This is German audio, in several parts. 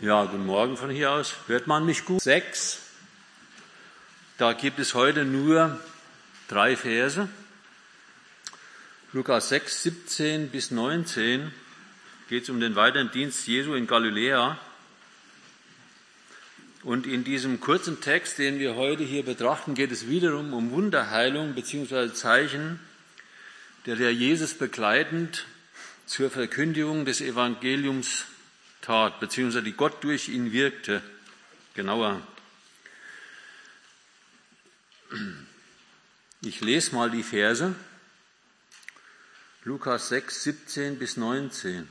Ja, guten Morgen von hier aus. Hört man mich gut? Sechs. Da gibt es heute nur drei Verse. Lukas 6, 17 bis 19 geht es um den weiteren Dienst Jesu in Galiläa. Und in diesem kurzen Text, den wir heute hier betrachten, geht es wiederum um Wunderheilung bzw. Zeichen, der der Jesus begleitend zur Verkündigung des Evangeliums tat, beziehungsweise die Gott durch ihn wirkte. Genauer. Ich lese mal die Verse. Lukas 6, 17 bis 19.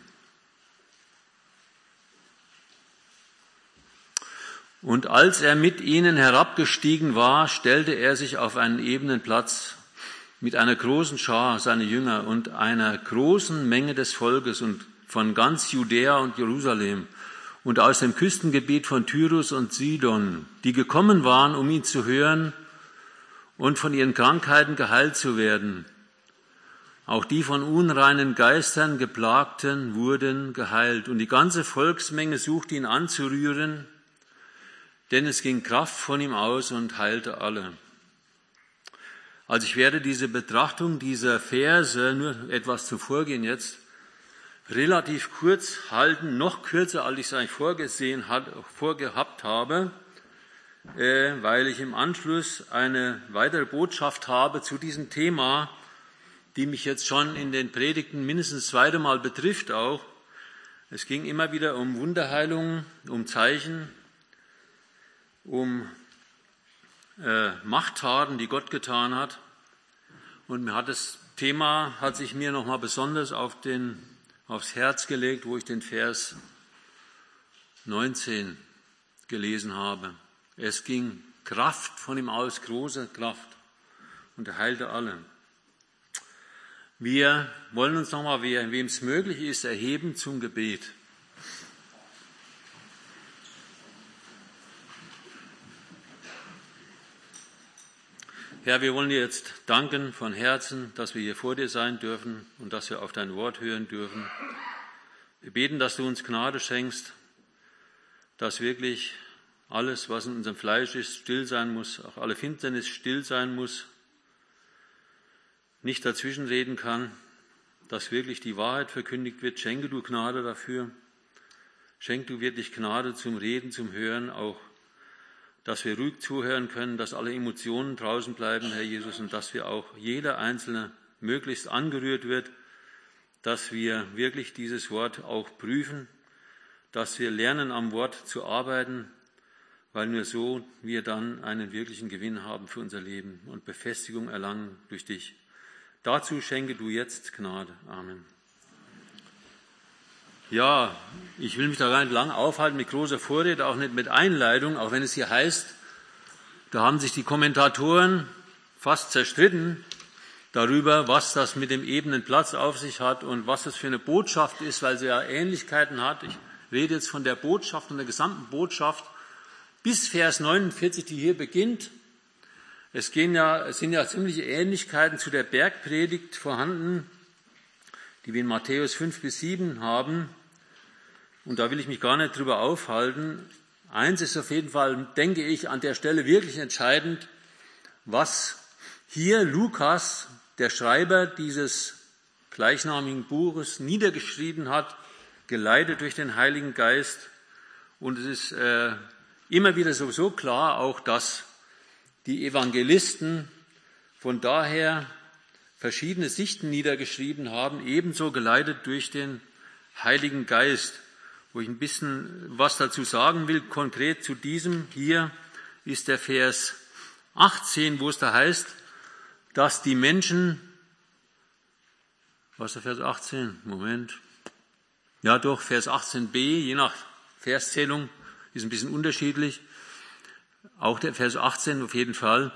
Und als er mit ihnen herabgestiegen war, stellte er sich auf einen ebenen Platz mit einer großen Schar seiner Jünger und einer großen Menge des Volkes und von ganz Judäa und Jerusalem und aus dem Küstengebiet von Tyrus und Sidon, die gekommen waren, um ihn zu hören und von ihren Krankheiten geheilt zu werden. Auch die von unreinen Geistern geplagten wurden geheilt und die ganze Volksmenge suchte ihn anzurühren, denn es ging Kraft von ihm aus und heilte alle. Also ich werde diese Betrachtung dieser Verse nur etwas zuvor gehen jetzt relativ kurz halten, noch kürzer, als ich es eigentlich vorgesehen hat, vorgehabt habe, äh, weil ich im Anschluss eine weitere Botschaft habe zu diesem Thema, die mich jetzt schon in den Predigten mindestens zweite Mal betrifft auch. Es ging immer wieder um Wunderheilungen, um Zeichen, um äh, Machttaten, die Gott getan hat. Und mir hat das Thema, hat sich mir nochmal besonders auf den aufs Herz gelegt, wo ich den Vers 19 gelesen habe. Es ging Kraft von ihm aus, große Kraft, und er heilte alle. Wir wollen uns nochmal, wem es möglich ist, erheben zum Gebet. Herr, wir wollen dir jetzt danken von Herzen, dass wir hier vor dir sein dürfen und dass wir auf dein Wort hören dürfen. Wir beten, dass du uns Gnade schenkst, dass wirklich alles, was in unserem Fleisch ist, still sein muss, auch alle Finsternis still sein muss, nicht dazwischenreden kann, dass wirklich die Wahrheit verkündigt wird. Schenke du Gnade dafür. Schenk du wirklich Gnade zum Reden, zum Hören, auch dass wir ruhig zuhören können, dass alle Emotionen draußen bleiben, Herr Jesus, und dass wir auch jeder Einzelne möglichst angerührt wird, dass wir wirklich dieses Wort auch prüfen, dass wir lernen, am Wort zu arbeiten, weil nur so wir dann einen wirklichen Gewinn haben für unser Leben und Befestigung erlangen durch dich. Dazu schenke du jetzt Gnade. Amen. Ja, ich will mich da gar nicht lang aufhalten mit großer Vorrede, auch nicht mit Einleitung, auch wenn es hier heißt, da haben sich die Kommentatoren fast zerstritten darüber, was das mit dem ebenen Platz auf sich hat und was das für eine Botschaft ist, weil sie ja Ähnlichkeiten hat. Ich rede jetzt von der Botschaft und der gesamten Botschaft bis Vers 49, die hier beginnt. Es, gehen ja, es sind ja ziemliche Ähnlichkeiten zu der Bergpredigt vorhanden, die wir in Matthäus 5 bis 7 haben. Und da will ich mich gar nicht drüber aufhalten. Eins ist auf jeden Fall, denke ich, an der Stelle wirklich entscheidend, was hier Lukas, der Schreiber dieses gleichnamigen Buches, niedergeschrieben hat, geleitet durch den Heiligen Geist. Und es ist äh, immer wieder sowieso klar auch, dass die Evangelisten von daher verschiedene Sichten niedergeschrieben haben, ebenso geleitet durch den Heiligen Geist wo ich ein bisschen was dazu sagen will. Konkret zu diesem hier ist der Vers 18, wo es da heißt, dass die Menschen, was ist der Vers 18? Moment. Ja, doch, Vers 18b, je nach Verszählung, ist ein bisschen unterschiedlich. Auch der Vers 18 auf jeden Fall.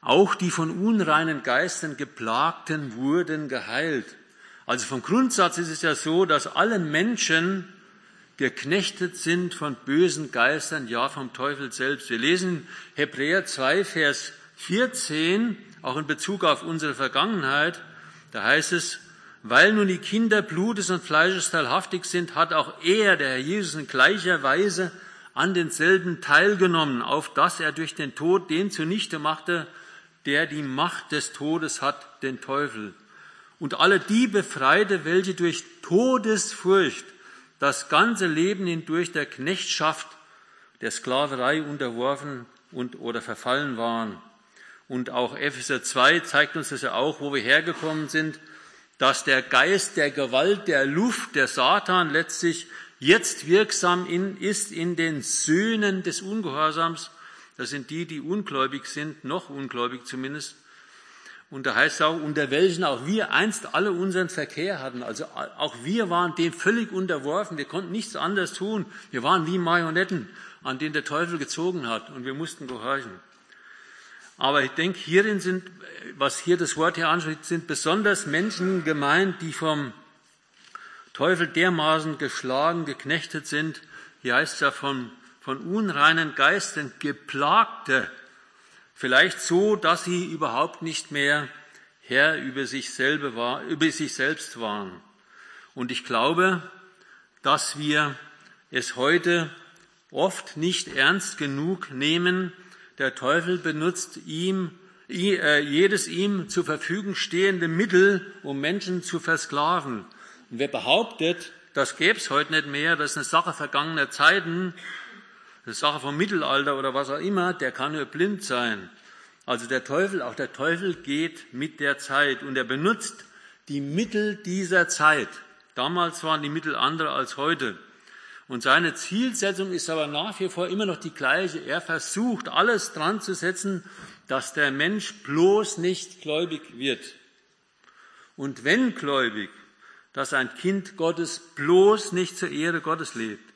Auch die von unreinen Geistern geplagten wurden geheilt. Also vom Grundsatz ist es ja so, dass alle Menschen geknechtet sind von bösen Geistern, ja vom Teufel selbst. Wir lesen Hebräer 2, Vers 14, auch in Bezug auf unsere Vergangenheit. Da heißt es, Weil nun die Kinder Blutes und Fleisches teilhaftig sind, hat auch er, der Herr Jesus, in gleicher Weise an denselben teilgenommen, auf dass er durch den Tod den zunichte machte, der die Macht des Todes hat, den Teufel. Und alle die befreite, welche durch Todesfurcht das ganze Leben hindurch der Knechtschaft, der Sklaverei unterworfen und oder verfallen waren. Und auch Epheser 2 zeigt uns das ja auch, wo wir hergekommen sind, dass der Geist der Gewalt, der Luft, der Satan letztlich jetzt wirksam in, ist in den Söhnen des Ungehorsams. Das sind die, die ungläubig sind, noch ungläubig zumindest. Und da heißt es auch, unter welchen auch wir einst alle unseren Verkehr hatten. Also auch wir waren dem völlig unterworfen. Wir konnten nichts anderes tun. Wir waren wie Marionetten, an denen der Teufel gezogen hat und wir mussten gehorchen. Aber ich denke, hierin sind, was hier das Wort hier anspricht, sind besonders Menschen gemeint, die vom Teufel dermaßen geschlagen, geknechtet sind. Hier heißt es ja von, von unreinen Geistern geplagte. Vielleicht so, dass sie überhaupt nicht mehr Herr über sich, selber war, über sich selbst waren. Und ich glaube, dass wir es heute oft nicht ernst genug nehmen, der Teufel benutzt ihm äh, jedes ihm zur Verfügung stehende Mittel, um Menschen zu versklaven. Und wer behauptet, das gäbe es heute nicht mehr, das ist eine Sache vergangener Zeiten, eine Sache vom Mittelalter oder was auch immer, der kann nur blind sein. Also der Teufel, auch der Teufel geht mit der Zeit und er benutzt die Mittel dieser Zeit. Damals waren die Mittel andere als heute. Und seine Zielsetzung ist aber nach wie vor immer noch die gleiche. Er versucht alles dran zu setzen, dass der Mensch bloß nicht gläubig wird. Und wenn gläubig, dass ein Kind Gottes bloß nicht zur Ehre Gottes lebt.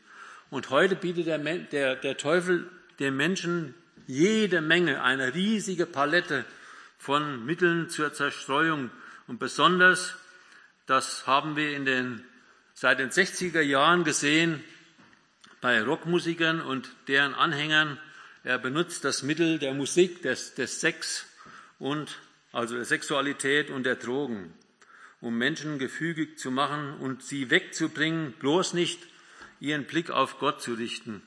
Und heute bietet der, der, der Teufel den Menschen jede Menge, eine riesige Palette von Mitteln zur Zerstreuung. Und besonders, das haben wir in den, seit den 60er Jahren gesehen, bei Rockmusikern und deren Anhängern. Er benutzt das Mittel der Musik, des, des Sex und also der Sexualität und der Drogen, um Menschen gefügig zu machen und sie wegzubringen, bloß nicht ihren Blick auf Gott zu richten.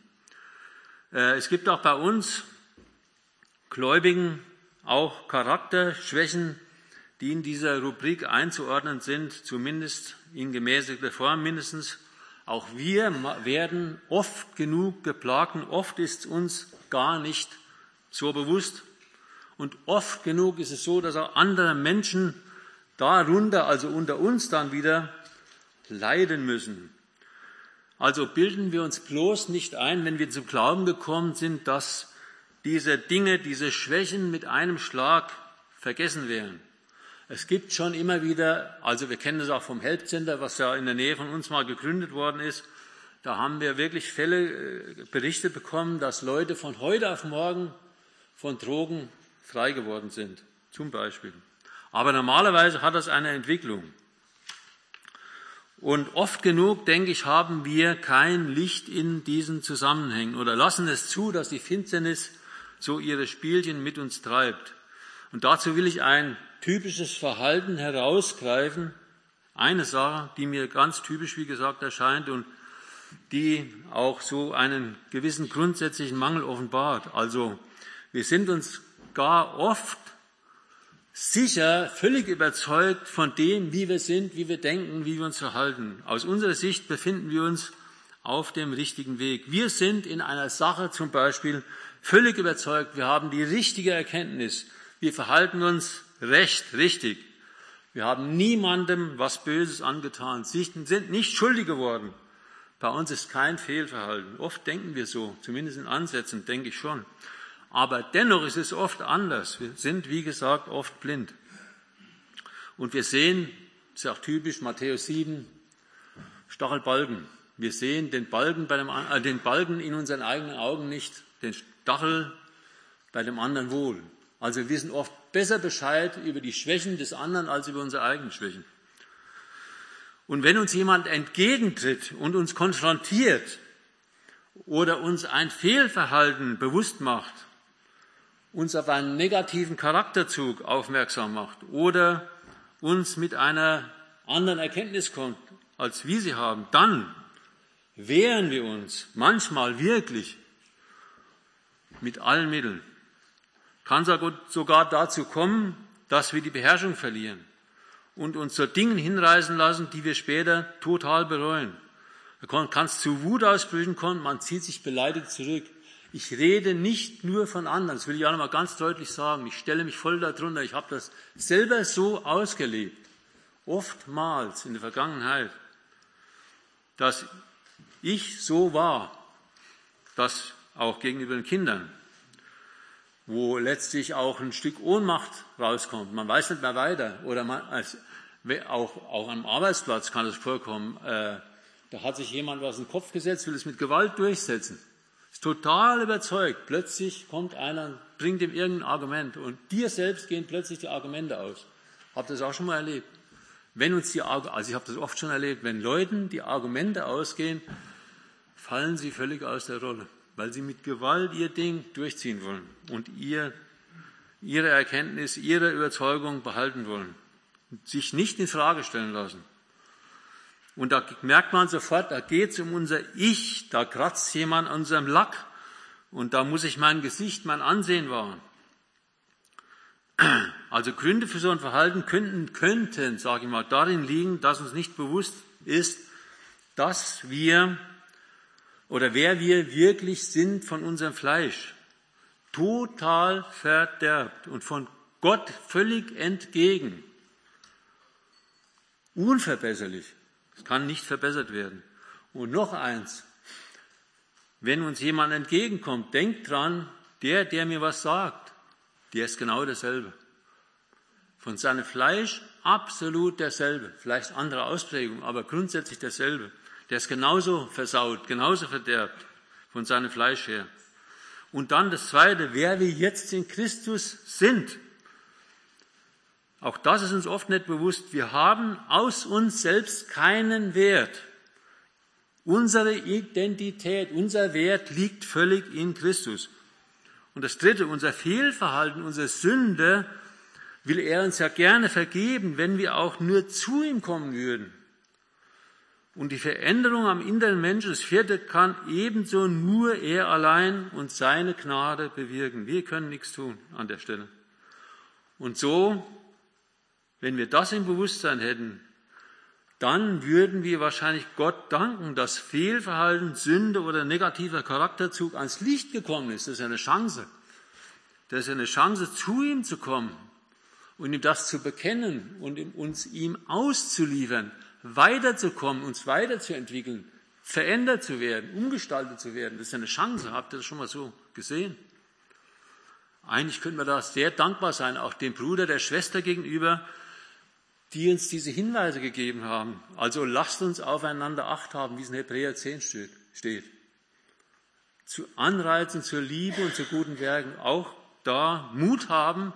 Äh, es gibt auch bei uns Gläubigen auch Charakterschwächen, die in dieser Rubrik einzuordnen sind, zumindest in gemäßigter Form mindestens. Auch wir werden oft genug geplagt und oft ist uns gar nicht so bewusst. Und oft genug ist es so, dass auch andere Menschen darunter, also unter uns dann wieder, leiden müssen. Also bilden wir uns bloß nicht ein, wenn wir zum Glauben gekommen sind, dass diese Dinge, diese Schwächen mit einem Schlag vergessen werden. Es gibt schon immer wieder, also wir kennen das auch vom Help Center, was ja in der Nähe von uns mal gegründet worden ist. Da haben wir wirklich Fälle äh, berichtet bekommen, dass Leute von heute auf morgen von Drogen frei geworden sind, zum Beispiel. Aber normalerweise hat das eine Entwicklung. Und oft genug, denke ich, haben wir kein Licht in diesen Zusammenhängen oder lassen es zu, dass die Finsternis so ihre Spielchen mit uns treibt. Und dazu will ich ein typisches Verhalten herausgreifen. Eine Sache, die mir ganz typisch, wie gesagt, erscheint und die auch so einen gewissen grundsätzlichen Mangel offenbart. Also wir sind uns gar oft sicher, völlig überzeugt von dem, wie wir sind, wie wir denken, wie wir uns verhalten. Aus unserer Sicht befinden wir uns auf dem richtigen Weg. Wir sind in einer Sache zum Beispiel völlig überzeugt, wir haben die richtige Erkenntnis, wir verhalten uns recht, richtig. Wir haben niemandem was Böses angetan, sind nicht schuldig geworden. Bei uns ist kein Fehlverhalten. Oft denken wir so, zumindest in Ansätzen denke ich schon. Aber dennoch ist es oft anders. Wir sind, wie gesagt, oft blind. Und wir sehen, das ist auch typisch, Matthäus 7, Stachelbalken. Wir sehen den Balken, bei dem, äh, den Balken in unseren eigenen Augen nicht, den Stachel bei dem anderen wohl. Also wir wissen oft besser Bescheid über die Schwächen des anderen als über unsere eigenen Schwächen. Und wenn uns jemand entgegentritt und uns konfrontiert oder uns ein Fehlverhalten bewusst macht, uns auf einen negativen Charakterzug aufmerksam macht oder uns mit einer anderen Erkenntnis kommt, als wir sie haben, dann wehren wir uns manchmal wirklich mit allen Mitteln. Kann sogar dazu kommen, dass wir die Beherrschung verlieren und uns zu Dingen hinreißen lassen, die wir später total bereuen. Kann es zu Wutausbrüchen kommen, man zieht sich beleidigt zurück. Ich rede nicht nur von anderen, das will ich auch nochmal ganz deutlich sagen. Ich stelle mich voll darunter. Ich habe das selber so ausgelebt, oftmals in der Vergangenheit, dass ich so war, das auch gegenüber den Kindern, wo letztlich auch ein Stück Ohnmacht rauskommt. Man weiß nicht mehr weiter. Oder man, also, auch, auch am Arbeitsplatz kann es vorkommen. Äh, da hat sich jemand was in den Kopf gesetzt, will es mit Gewalt durchsetzen. Ist total überzeugt. Plötzlich kommt einer, bringt ihm irgendein Argument und dir selbst gehen plötzlich die Argumente aus. Habt ihr das auch schon mal erlebt? Wenn uns die, also ich habe das oft schon erlebt, wenn Leuten die Argumente ausgehen, fallen sie völlig aus der Rolle, weil sie mit Gewalt ihr Ding durchziehen wollen und ihr, ihre Erkenntnis, ihre Überzeugung behalten wollen und sich nicht in Frage stellen lassen. Und da merkt man sofort, da geht es um unser Ich, da kratzt jemand an unserem Lack und da muss ich mein Gesicht, mein Ansehen wahren. Also Gründe für so ein Verhalten könnten, könnten, sage ich mal, darin liegen, dass uns nicht bewusst ist, dass wir oder wer wir wirklich sind von unserem Fleisch. Total verderbt und von Gott völlig entgegen. Unverbesserlich. Es kann nicht verbessert werden. Und noch eins. Wenn uns jemand entgegenkommt, denkt dran, der, der mir was sagt, der ist genau derselbe. Von seinem Fleisch absolut derselbe. Vielleicht andere Ausprägung, aber grundsätzlich derselbe. Der ist genauso versaut, genauso verderbt von seinem Fleisch her. Und dann das Zweite, wer wir jetzt in Christus sind. Auch das ist uns oft nicht bewusst. Wir haben aus uns selbst keinen Wert. Unsere Identität, unser Wert liegt völlig in Christus. Und das Dritte, unser Fehlverhalten, unsere Sünde, will er uns ja gerne vergeben, wenn wir auch nur zu ihm kommen würden. Und die Veränderung am inneren Menschen, das vierte, kann ebenso nur er allein und seine Gnade bewirken. Wir können nichts tun an der Stelle. Und so wenn wir das im Bewusstsein hätten, dann würden wir wahrscheinlich Gott danken, dass Fehlverhalten, Sünde oder negativer Charakterzug ans Licht gekommen ist. Das ist eine Chance. Das ist eine Chance, zu ihm zu kommen und ihm das zu bekennen und uns ihm auszuliefern, weiterzukommen, uns weiterzuentwickeln, verändert zu werden, umgestaltet zu werden. Das ist eine Chance. Habt ihr das schon mal so gesehen? Eigentlich können wir da sehr dankbar sein, auch dem Bruder, der Schwester gegenüber, die uns diese Hinweise gegeben haben. Also lasst uns aufeinander Acht haben, wie es in Hebräer 10 steht. Zu Anreizen zur Liebe und zu guten Werken. Auch da Mut haben,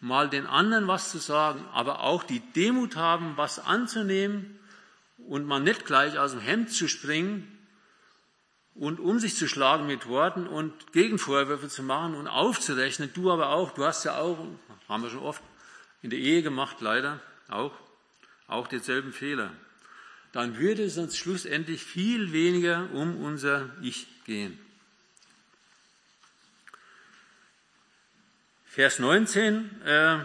mal den anderen was zu sagen, aber auch die Demut haben, was anzunehmen und mal nicht gleich aus dem Hemd zu springen und um sich zu schlagen mit Worten und Gegenvorwürfe zu machen und aufzurechnen. Du aber auch, du hast ja auch, haben wir schon oft in der Ehe gemacht, leider auch, auch denselben Fehler, dann würde es uns schlussendlich viel weniger um unser Ich gehen. Vers 19, äh,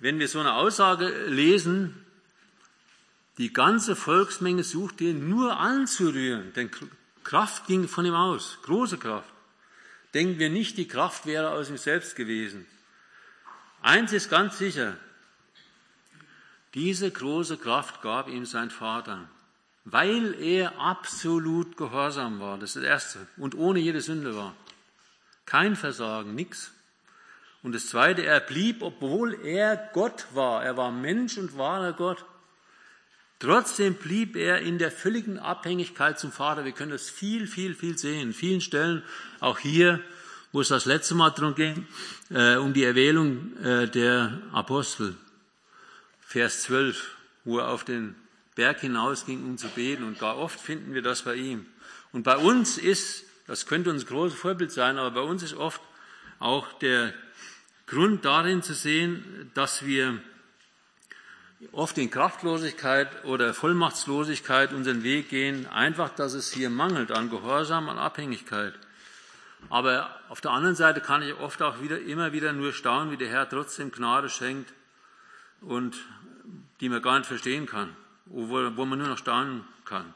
wenn wir so eine Aussage lesen, die ganze Volksmenge suchte ihn nur anzurühren, denn Kraft ging von ihm aus, große Kraft. Denken wir nicht, die Kraft wäre aus ihm selbst gewesen. Eins ist ganz sicher, diese große Kraft gab ihm sein Vater, weil er absolut gehorsam war. Das ist das Erste. Und ohne jede Sünde war. Kein Versagen, nichts. Und das Zweite, er blieb, obwohl er Gott war. Er war Mensch und wahrer Gott. Trotzdem blieb er in der völligen Abhängigkeit zum Vater. Wir können das viel, viel, viel sehen. In vielen Stellen, auch hier, wo es das letzte Mal darum ging, äh, um die Erwählung äh, der Apostel. Vers 12, wo er auf den Berg hinausging, um zu beten. Und gar oft finden wir das bei ihm. Und bei uns ist, das könnte uns ein großes Vorbild sein, aber bei uns ist oft auch der Grund darin zu sehen, dass wir oft in Kraftlosigkeit oder Vollmachtslosigkeit unseren Weg gehen, einfach, dass es hier mangelt an Gehorsam, an Abhängigkeit. Aber auf der anderen Seite kann ich oft auch wieder, immer wieder nur staunen, wie der Herr trotzdem Gnade schenkt und die man gar nicht verstehen kann, wo, wo man nur noch staunen kann.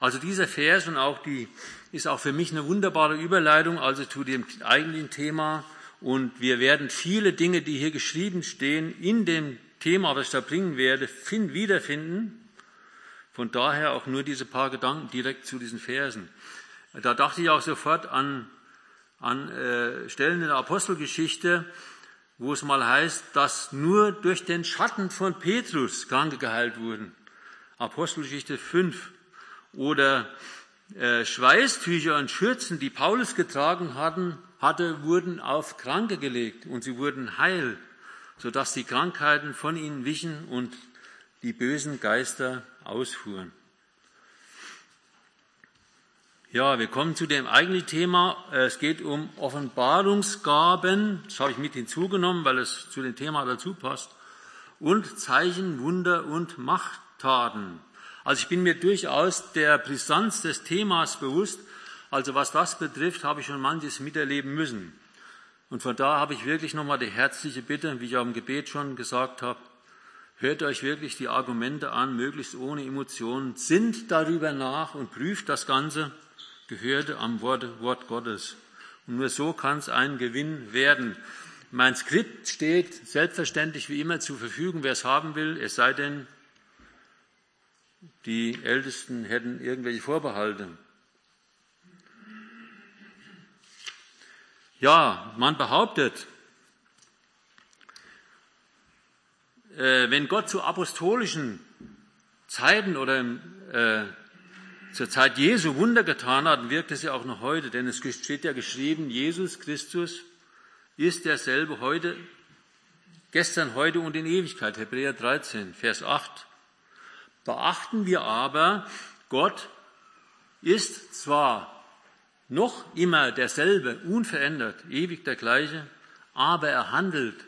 Also dieser Vers und auch die ist auch für mich eine wunderbare Überleitung, also zu dem eigentlichen Thema. Und wir werden viele Dinge, die hier geschrieben stehen, in dem Thema, was ich da bringen werde, find, wiederfinden. Von daher auch nur diese paar Gedanken direkt zu diesen Versen. Da dachte ich auch sofort an, an äh, Stellen in der Apostelgeschichte, wo es mal heißt, dass nur durch den Schatten von Petrus Kranke geheilt wurden. Apostelgeschichte 5. Oder äh, Schweißtücher und Schürzen, die Paulus getragen hatten, hatte, wurden auf Kranke gelegt und sie wurden heil, sodass die Krankheiten von ihnen wichen und die bösen Geister ausfuhren. Ja, wir kommen zu dem eigentlichen Thema. Es geht um Offenbarungsgaben. Das habe ich mit hinzugenommen, weil es zu dem Thema dazu passt. Und Zeichen, Wunder und Machttaten. Also ich bin mir durchaus der Brisanz des Themas bewusst. Also was das betrifft, habe ich schon manches miterleben müssen. Und von da habe ich wirklich nochmal die herzliche Bitte, wie ich auch im Gebet schon gesagt habe, hört euch wirklich die Argumente an, möglichst ohne Emotionen, sinnt darüber nach und prüft das Ganze Gehörte am Wort, Wort Gottes. Und nur so kann es ein Gewinn werden. Mein Skript steht selbstverständlich wie immer zur Verfügung, wer es haben will, es sei denn, die Ältesten hätten irgendwelche Vorbehalte. Ja, man behauptet, äh, wenn Gott zu apostolischen Zeiten oder äh, zur Zeit Jesu Wunder getan hat, wirkt es ja auch noch heute, denn es steht ja geschrieben, Jesus Christus ist derselbe heute, gestern, heute und in Ewigkeit. Hebräer 13, Vers 8. Beachten wir aber, Gott ist zwar noch immer derselbe, unverändert, ewig der gleiche, aber er handelt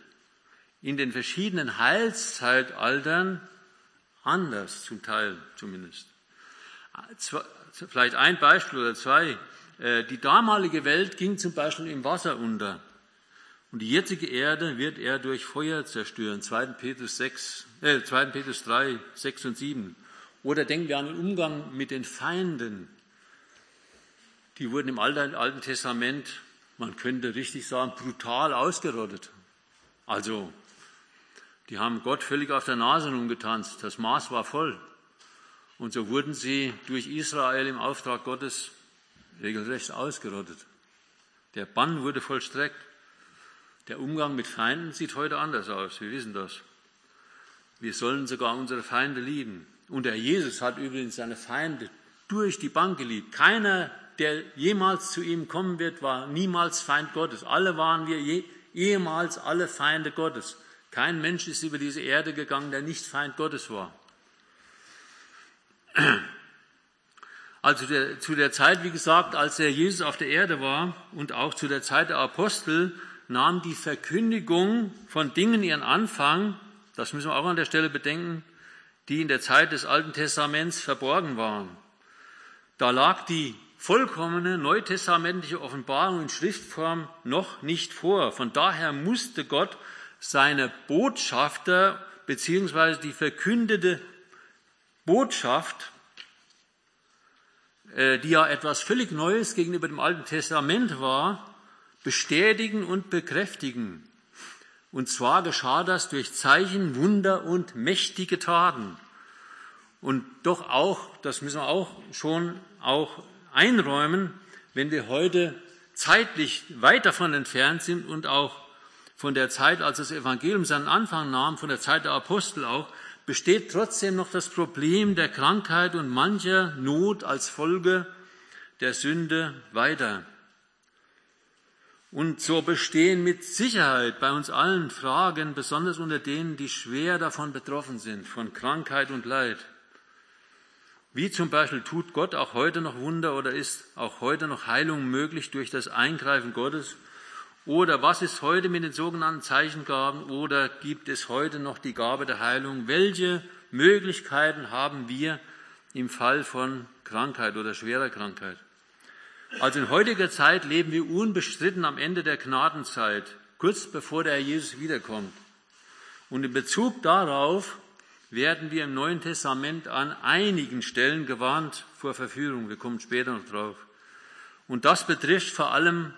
in den verschiedenen Heilszeitaltern anders, zum Teil zumindest. Vielleicht ein Beispiel oder zwei. Äh, die damalige Welt ging zum Beispiel im Wasser unter. Und die jetzige Erde wird er durch Feuer zerstören. 2. Petrus, 6, äh, 2. Petrus 3, 6 und 7. Oder denken wir an den Umgang mit den Feinden. Die wurden im Alten Testament, man könnte richtig sagen, brutal ausgerottet. Also, die haben Gott völlig auf der Nase rumgetanzt. Das Maß war voll. Und so wurden sie durch Israel im Auftrag Gottes regelrecht ausgerottet. Der Bann wurde vollstreckt. Der Umgang mit Feinden sieht heute anders aus. Wir wissen das. Wir sollen sogar unsere Feinde lieben. Und der Jesus hat übrigens seine Feinde durch die Bank geliebt. Keiner, der jemals zu ihm kommen wird, war niemals Feind Gottes. Alle waren wir je, ehemals alle Feinde Gottes. Kein Mensch ist über diese Erde gegangen, der nicht Feind Gottes war. Also der, zu der Zeit, wie gesagt, als der Jesus auf der Erde war und auch zu der Zeit der Apostel, nahm die Verkündigung von Dingen ihren Anfang, das müssen wir auch an der Stelle bedenken, die in der Zeit des Alten Testaments verborgen waren. Da lag die vollkommene neutestamentliche Offenbarung in Schriftform noch nicht vor. Von daher musste Gott seine Botschafter beziehungsweise die verkündete Botschaft, äh, die ja etwas völlig Neues gegenüber dem Alten Testament war, bestätigen und bekräftigen. Und zwar geschah das durch Zeichen, Wunder und mächtige Taten. Und doch auch, das müssen wir auch schon auch einräumen, wenn wir heute zeitlich weit davon entfernt sind und auch von der Zeit, als das Evangelium seinen Anfang nahm, von der Zeit der Apostel auch, besteht trotzdem noch das Problem der Krankheit und mancher Not als Folge der Sünde weiter. Und so bestehen mit Sicherheit bei uns allen Fragen, besonders unter denen, die schwer davon betroffen sind, von Krankheit und Leid. Wie zum Beispiel tut Gott auch heute noch Wunder oder ist auch heute noch Heilung möglich durch das Eingreifen Gottes Oder was ist heute mit den sogenannten Zeichengaben? Oder gibt es heute noch die Gabe der Heilung? Welche Möglichkeiten haben wir im Fall von Krankheit oder schwerer Krankheit? Also in heutiger Zeit leben wir unbestritten am Ende der Gnadenzeit, kurz bevor der Herr Jesus wiederkommt. Und in Bezug darauf werden wir im Neuen Testament an einigen Stellen gewarnt vor Verführung. Wir kommen später noch drauf. Und das betrifft vor allem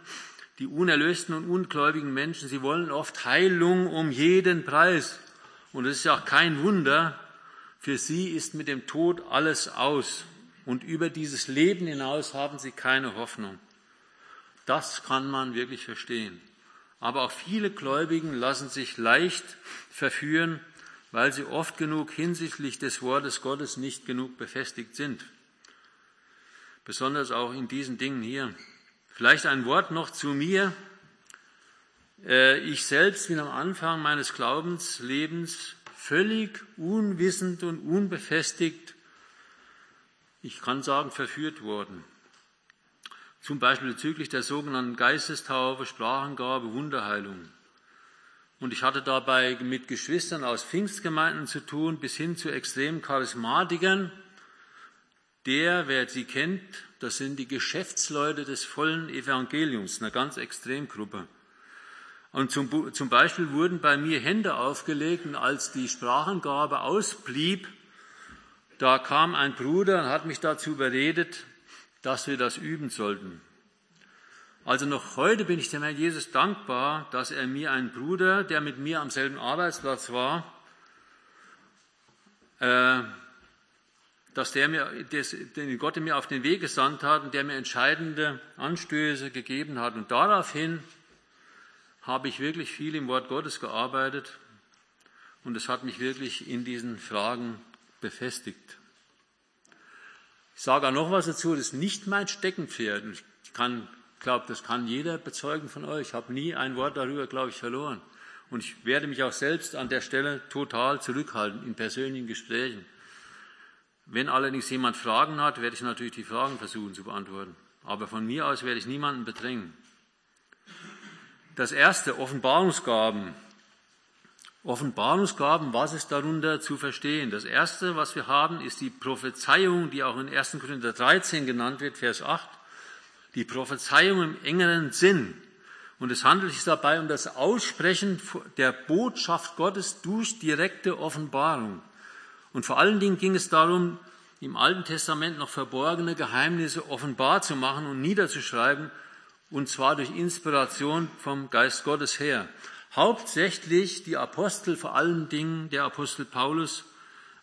die unerlösten und ungläubigen Menschen. Sie wollen oft Heilung um jeden Preis. Und es ist ja auch kein Wunder, für sie ist mit dem Tod alles aus. Und über dieses Leben hinaus haben sie keine Hoffnung. Das kann man wirklich verstehen. Aber auch viele Gläubigen lassen sich leicht verführen, weil sie oft genug hinsichtlich des Wortes Gottes nicht genug befestigt sind. Besonders auch in diesen Dingen hier. Vielleicht ein Wort noch zu mir. Äh, ich selbst bin am Anfang meines Glaubenslebens völlig unwissend und unbefestigt, ich kann sagen, verführt worden. Zum Beispiel bezüglich der sogenannten Geistestaufe, Sprachengabe, Wunderheilung. Und ich hatte dabei mit Geschwistern aus Pfingstgemeinden zu tun, bis hin zu extremen Charismatikern. Der, wer sie kennt, das sind die Geschäftsleute des vollen Evangeliums, eine ganz Extremgruppe. Und zum, zum Beispiel wurden bei mir Hände aufgelegt und als die Sprachengabe ausblieb, da kam ein Bruder und hat mich dazu überredet, dass wir das üben sollten. Also noch heute bin ich dem Herrn Jesus dankbar, dass er mir einen Bruder, der mit mir am selben Arbeitsplatz war, äh, dass der mir, den Gott mir auf den Weg gesandt hat und der mir entscheidende Anstöße gegeben hat. Und daraufhin habe ich wirklich viel im Wort Gottes gearbeitet und es hat mich wirklich in diesen Fragen befestigt. Ich sage auch noch was dazu, das ist nicht mein Steckenpferd. Ich kann glaube, das kann jeder bezeugen von euch. Ich habe nie ein Wort darüber, glaube ich, verloren. Und ich werde mich auch selbst an der Stelle total zurückhalten in persönlichen Gesprächen. Wenn allerdings jemand Fragen hat, werde ich natürlich die Fragen versuchen zu beantworten. Aber von mir aus werde ich niemanden bedrängen. Das erste, Offenbarungsgaben. Offenbarungsgaben, was ist darunter zu verstehen? Das erste, was wir haben, ist die Prophezeiung, die auch in 1. Korinther 13 genannt wird, Vers 8 die Prophezeiung im engeren Sinn. Und es handelt sich dabei um das Aussprechen der Botschaft Gottes durch direkte Offenbarung. Und vor allen Dingen ging es darum, im Alten Testament noch verborgene Geheimnisse offenbar zu machen und niederzuschreiben, und zwar durch Inspiration vom Geist Gottes her. Hauptsächlich die Apostel, vor allen Dingen der Apostel Paulus,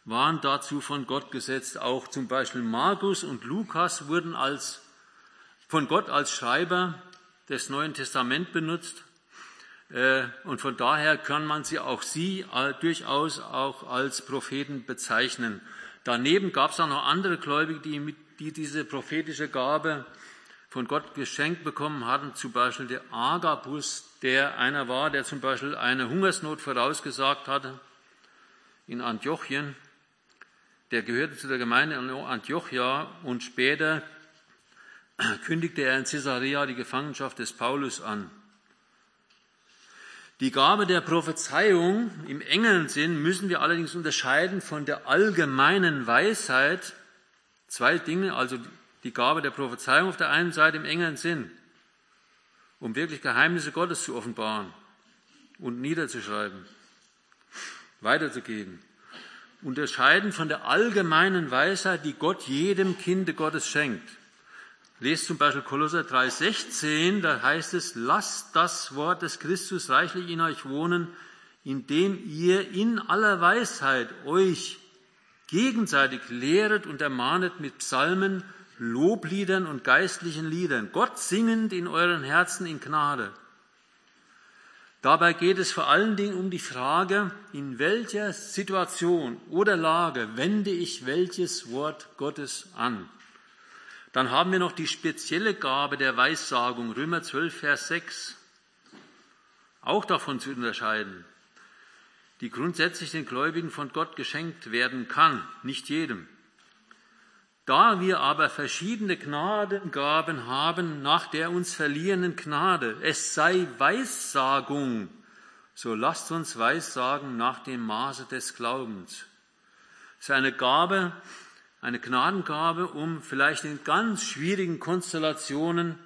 waren dazu von Gott gesetzt. Auch zum Beispiel Markus und Lukas wurden als von Gott als Schreiber des Neuen Testaments benutzt. Äh, und von daher kann man sie auch sie äh, durchaus auch als Propheten bezeichnen. Daneben gab es auch noch andere Gläubige, die, die diese prophetische Gabe von Gott geschenkt bekommen hatten, zum Beispiel der Agabus, der einer war, der zum Beispiel eine Hungersnot vorausgesagt hatte in Antiochien. Der gehörte zu der Gemeinde in Antiochia und später kündigte er in Caesarea die Gefangenschaft des Paulus an. Die Gabe der Prophezeiung im engeren Sinn müssen wir allerdings unterscheiden von der allgemeinen Weisheit. Zwei Dinge, also die Gabe der Prophezeiung auf der einen Seite im engeren Sinn, um wirklich Geheimnisse Gottes zu offenbaren und niederzuschreiben, weiterzugeben. Unterscheiden von der allgemeinen Weisheit, die Gott jedem Kinde Gottes schenkt. Lest zum Beispiel Kolosser 3,16, da heißt es, lasst das Wort des Christus reichlich in euch wohnen, indem ihr in aller Weisheit euch gegenseitig lehret und ermahnet mit Psalmen, Lobliedern und geistlichen Liedern, Gott singend in euren Herzen in Gnade. Dabei geht es vor allen Dingen um die Frage, in welcher Situation oder Lage wende ich welches Wort Gottes an. Dann haben wir noch die spezielle Gabe der Weissagung, Römer 12, Vers 6, auch davon zu unterscheiden, die grundsätzlich den Gläubigen von Gott geschenkt werden kann, nicht jedem. Da wir aber verschiedene Gnadengaben haben nach der uns verliehenen Gnade, es sei Weissagung, so lasst uns Weissagen nach dem Maße des Glaubens. Es ist eine Gabe, eine Gnadengabe, um vielleicht in ganz schwierigen Konstellationen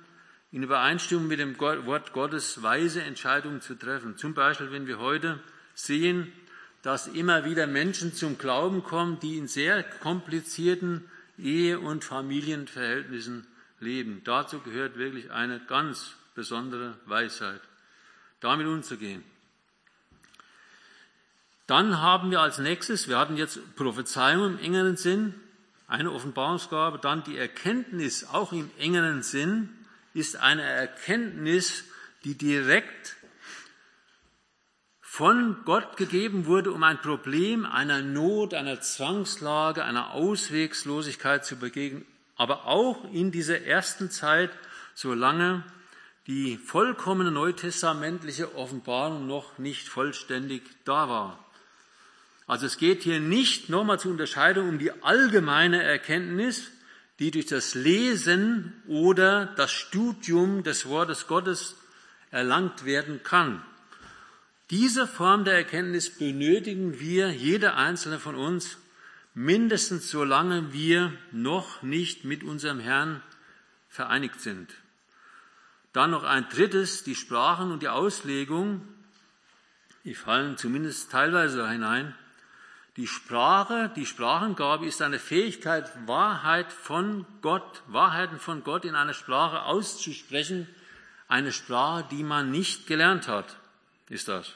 in Übereinstimmung mit dem Wort Gottes weise Entscheidungen zu treffen. Zum Beispiel, wenn wir heute sehen, dass immer wieder Menschen zum Glauben kommen, die in sehr komplizierten Ehe- und Familienverhältnissen leben. Dazu gehört wirklich eine ganz besondere Weisheit, damit umzugehen. Dann haben wir als nächstes, wir hatten jetzt Prophezeiung im engeren Sinn, eine Offenbarungsgabe, dann die Erkenntnis auch im engeren Sinn ist eine Erkenntnis, die direkt von Gott gegeben wurde, um ein Problem einer Not, einer Zwangslage, einer Auswegslosigkeit zu begegnen, aber auch in dieser ersten Zeit, solange die vollkommene neutestamentliche Offenbarung noch nicht vollständig da war. Also es geht hier nicht nochmal zur Unterscheidung um die allgemeine Erkenntnis, die durch das Lesen oder das Studium des Wortes Gottes erlangt werden kann. Diese Form der Erkenntnis benötigen wir, jeder einzelne von uns, mindestens solange wir noch nicht mit unserem Herrn vereinigt sind. Dann noch ein drittes, die Sprachen und die Auslegung, die fallen zumindest teilweise hinein. Die Sprache, die Sprachengabe ist eine Fähigkeit, Wahrheit von Gott, Wahrheiten von Gott in einer Sprache auszusprechen. Eine Sprache, die man nicht gelernt hat, ist das.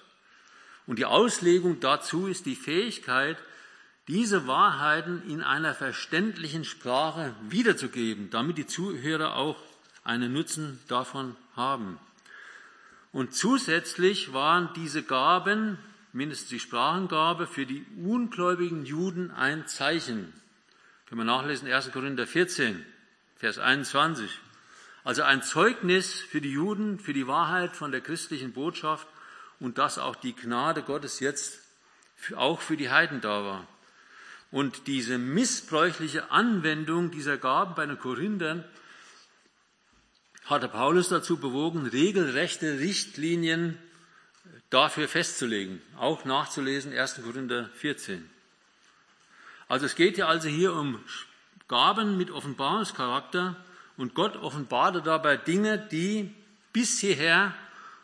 Und die Auslegung dazu ist die Fähigkeit, diese Wahrheiten in einer verständlichen Sprache wiederzugeben, damit die Zuhörer auch einen Nutzen davon haben. Und zusätzlich waren diese Gaben mindestens die Sprachengabe, für die ungläubigen Juden ein Zeichen. Können wir nachlesen, 1. Korinther 14, Vers 21. Also ein Zeugnis für die Juden, für die Wahrheit von der christlichen Botschaft und dass auch die Gnade Gottes jetzt auch für die Heiden da war. Und diese missbräuchliche Anwendung dieser Gaben bei den Korinthern hatte Paulus dazu bewogen, regelrechte Richtlinien dafür festzulegen, auch nachzulesen 1. Korinther 14. Also es geht ja also hier um Gaben mit Offenbarungscharakter und Gott offenbarte dabei Dinge, die bis hierher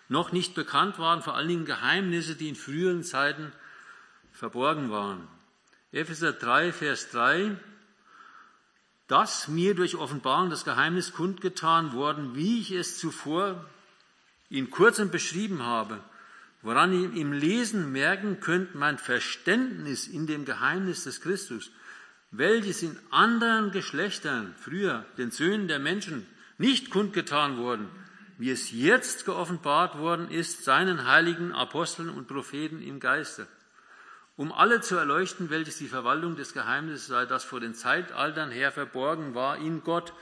noch nicht bekannt waren, vor allen Dingen Geheimnisse, die in früheren Zeiten verborgen waren. Epheser 3, Vers 3, dass mir durch Offenbarung das Geheimnis kundgetan worden, wie ich es zuvor in kurzem beschrieben habe, woran ihr im Lesen merken könnt, mein Verständnis in dem Geheimnis des Christus, welches in anderen Geschlechtern, früher den Söhnen der Menschen, nicht kundgetan worden, wie es jetzt geoffenbart worden ist, seinen heiligen Aposteln und Propheten im Geiste, um alle zu erleuchten, welches die Verwaltung des Geheimnisses sei, das vor den Zeitaltern her verborgen war in Gott,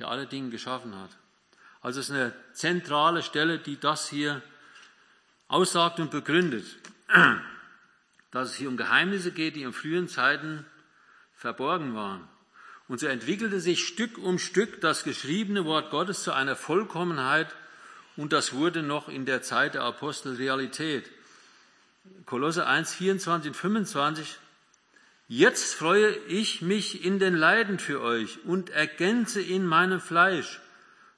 der alle Dinge geschaffen hat. Also es ist eine zentrale Stelle, die das hier aussagt und begründet, dass es hier um Geheimnisse geht, die in frühen Zeiten verborgen waren. Und so entwickelte sich Stück um Stück das geschriebene Wort Gottes zu einer Vollkommenheit und das wurde noch in der Zeit der Apostel Realität. Kolosse 1, 24 und 25. Jetzt freue ich mich in den Leiden für euch und ergänze in meinem Fleisch,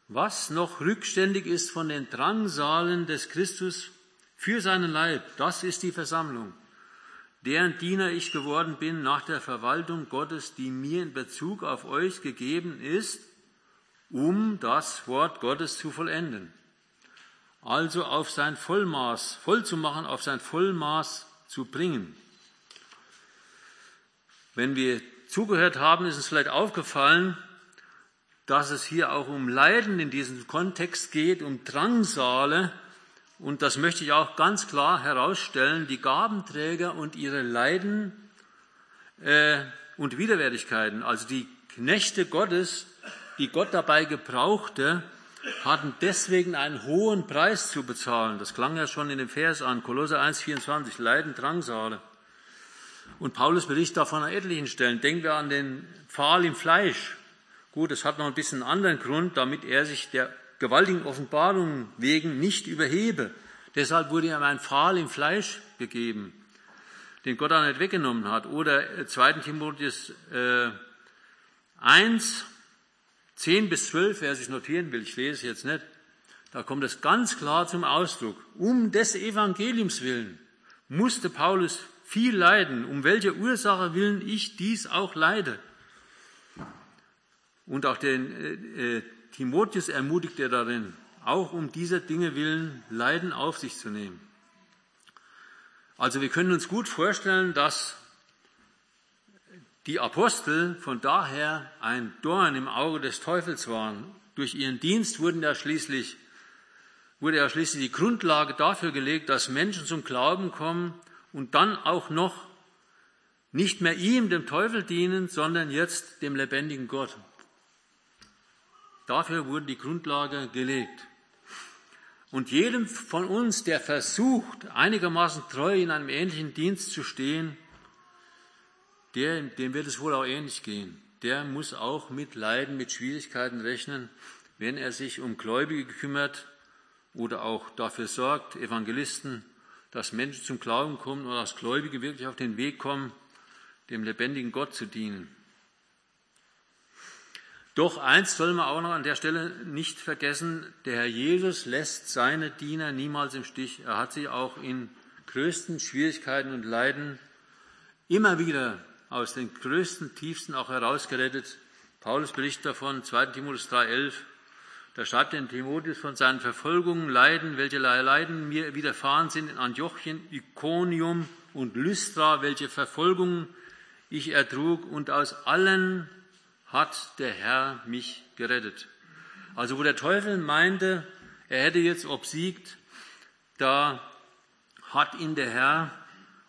was noch rückständig ist von den Drangsalen des Christus für seinen Leib, das ist die Versammlung, deren Diener ich geworden bin nach der Verwaltung Gottes, die mir in Bezug auf euch gegeben ist, um das Wort Gottes zu vollenden. Also auf sein Vollmaß, voll zu machen, auf sein Vollmaß zu bringen. Wenn wir zugehört haben, ist uns vielleicht aufgefallen, dass es hier auch um Leiden in diesem Kontext geht, um Drangsale, und das möchte ich auch ganz klar herausstellen, die Gabenträger und ihre Leiden äh, und Widerwärtigkeiten, also die Knechte Gottes, die Gott dabei gebrauchte, hatten deswegen einen hohen Preis zu bezahlen. Das klang ja schon in dem Vers an, Kolosser 1,24, Leiden, Drangsale. Und Paulus berichtet davon an etlichen Stellen. Denken wir an den Pfahl im Fleisch. Gut, das hat noch ein bisschen einen anderen Grund, damit er sich der gewaltigen Offenbarung wegen nicht überhebe. Deshalb wurde ihm ein Pfahl im Fleisch gegeben, den Gott auch nicht weggenommen hat. Oder 2. Timotheus äh, 1, 10 bis 12, wer sich notieren will, ich lese es jetzt nicht, da kommt es ganz klar zum Ausdruck. Um des Evangeliums willen musste Paulus viel leiden, um welche Ursache willen ich dies auch leide. Und auch den äh, äh, Timotheus ermutigt er darin, auch um dieser Dinge willen Leiden auf sich zu nehmen. Also wir können uns gut vorstellen, dass die Apostel von daher ein Dorn im Auge des Teufels waren. Durch ihren Dienst wurden ja schließlich, wurde ja schließlich die Grundlage dafür gelegt, dass Menschen zum Glauben kommen und dann auch noch nicht mehr ihm, dem Teufel dienen, sondern jetzt dem lebendigen Gott. Dafür wurde die Grundlage gelegt. Und jedem von uns, der versucht, einigermaßen treu in einem ähnlichen Dienst zu stehen, der, dem wird es wohl auch ähnlich gehen. Der muss auch mit Leiden, mit Schwierigkeiten rechnen, wenn er sich um Gläubige kümmert oder auch dafür sorgt, Evangelisten, dass Menschen zum Glauben kommen oder dass Gläubige wirklich auf den Weg kommen, dem lebendigen Gott zu dienen. Doch eins soll man auch noch an der Stelle nicht vergessen, der Herr Jesus lässt seine Diener niemals im Stich. Er hat sie auch in größten Schwierigkeiten und Leiden immer wieder aus den größten, tiefsten auch herausgerettet. Paulus berichtet davon, 2 Timotheus 3,11. Da schreibt er in Timotheus von seinen Verfolgungen, Leiden, welche Leiden mir widerfahren sind in Antiochien, Iconium und Lystra, welche Verfolgungen ich ertrug und aus allen hat der Herr mich gerettet. Also wo der Teufel meinte, er hätte jetzt obsiegt, da hat ihn der Herr,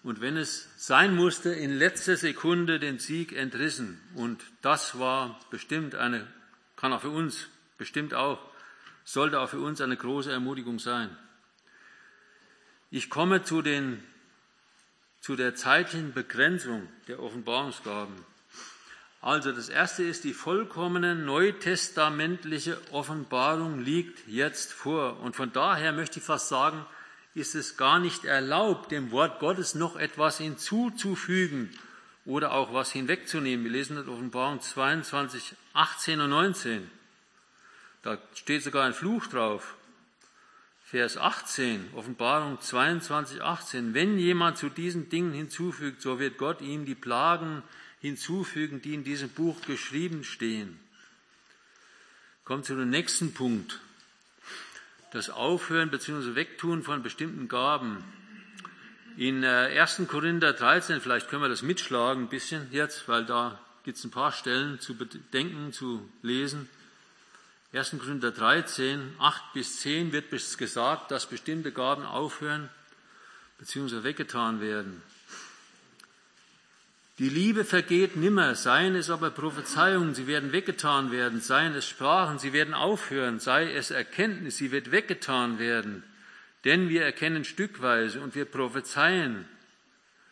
und wenn es sein musste, in letzter Sekunde den Sieg entrissen. Und das war bestimmt eine, kann auch für uns, bestimmt auch, sollte auch für uns eine große Ermutigung sein. Ich komme zu, den, zu der zeitlichen Begrenzung der Offenbarungsgaben. Also das erste ist, die vollkommene neutestamentliche Offenbarung liegt jetzt vor. Und von daher möchte ich fast sagen, ist es gar nicht erlaubt, dem Wort Gottes noch etwas hinzuzufügen oder auch was hinwegzunehmen. Wir lesen in Offenbarung 22, 18 und 19. Da steht sogar ein Fluch drauf. Vers 18, Offenbarung 22, 18. Wenn jemand zu diesen Dingen hinzufügt, so wird Gott ihm die Plagen hinzufügen, die in diesem Buch geschrieben stehen. Kommt zu dem nächsten Punkt. Das Aufhören bzw. Wegtun von bestimmten Gaben. In 1. Äh, Korinther 13, vielleicht können wir das mitschlagen ein bisschen jetzt, weil da gibt es ein paar Stellen zu bedenken, zu lesen. 1. Korinther 13, 8 bis 10 wird gesagt, dass bestimmte Gaben aufhören bzw. weggetan werden. Die Liebe vergeht nimmer, seien es aber Prophezeiungen, sie werden weggetan werden, seien es Sprachen, sie werden aufhören, sei es Erkenntnis, sie wird weggetan werden. Denn wir erkennen stückweise und wir prophezeien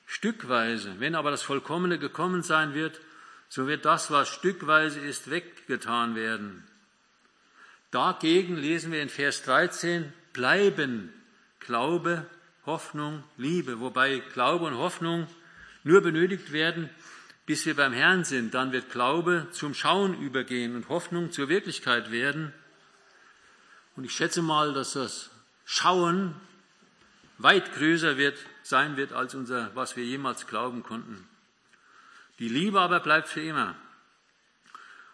stückweise. Wenn aber das Vollkommene gekommen sein wird, so wird das, was stückweise ist, weggetan werden. Dagegen lesen wir in Vers 13, bleiben Glaube, Hoffnung, Liebe, wobei Glaube und Hoffnung nur benötigt werden, bis wir beim Herrn sind. Dann wird Glaube zum Schauen übergehen und Hoffnung zur Wirklichkeit werden. Und ich schätze mal, dass das Schauen weit größer wird, sein wird als unser, was wir jemals glauben konnten. Die Liebe aber bleibt für immer.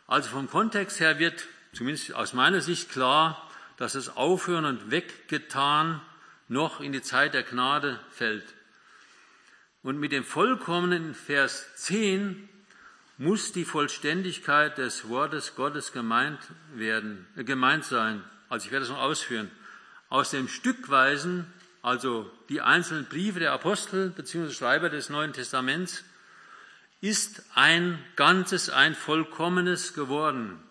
Also vom Kontext her wird zumindest aus meiner Sicht klar, dass das Aufhören und Weggetan noch in die Zeit der Gnade fällt. Und mit dem vollkommenen Vers 10 muss die Vollständigkeit des Wortes Gottes gemeint werden, äh, gemeint sein. Also ich werde es noch ausführen. Aus dem Stückweisen, also die einzelnen Briefe der Apostel bzw. Schreiber des Neuen Testaments, ist ein Ganzes, ein Vollkommenes geworden.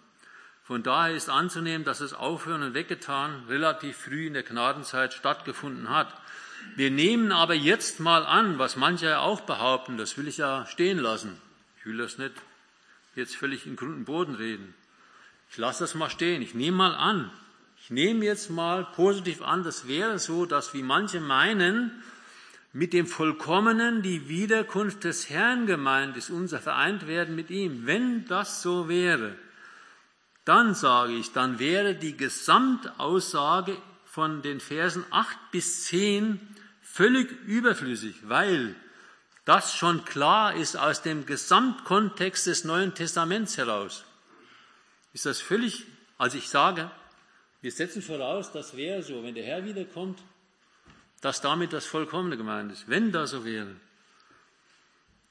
Von daher ist anzunehmen, dass das Aufhören und Weggetan relativ früh in der Gnadenzeit stattgefunden hat. Wir nehmen aber jetzt mal an, was manche auch behaupten, das will ich ja stehen lassen. Ich will das nicht jetzt völlig in Grund und Boden reden. Ich lasse das mal stehen. Ich nehme mal an. Ich nehme jetzt mal positiv an, das wäre so, dass wie manche meinen, mit dem Vollkommenen die Wiederkunft des Herrn gemeint ist, unser vereint werden mit ihm. Wenn das so wäre, dann sage ich, dann wäre die Gesamtaussage von den Versen 8 bis 10 völlig überflüssig, weil das schon klar ist aus dem Gesamtkontext des Neuen Testaments heraus. Ist das völlig, also ich sage, wir setzen voraus, das wäre so, wenn der Herr wiederkommt, dass damit das Vollkommene gemeint ist. Wenn das so wäre,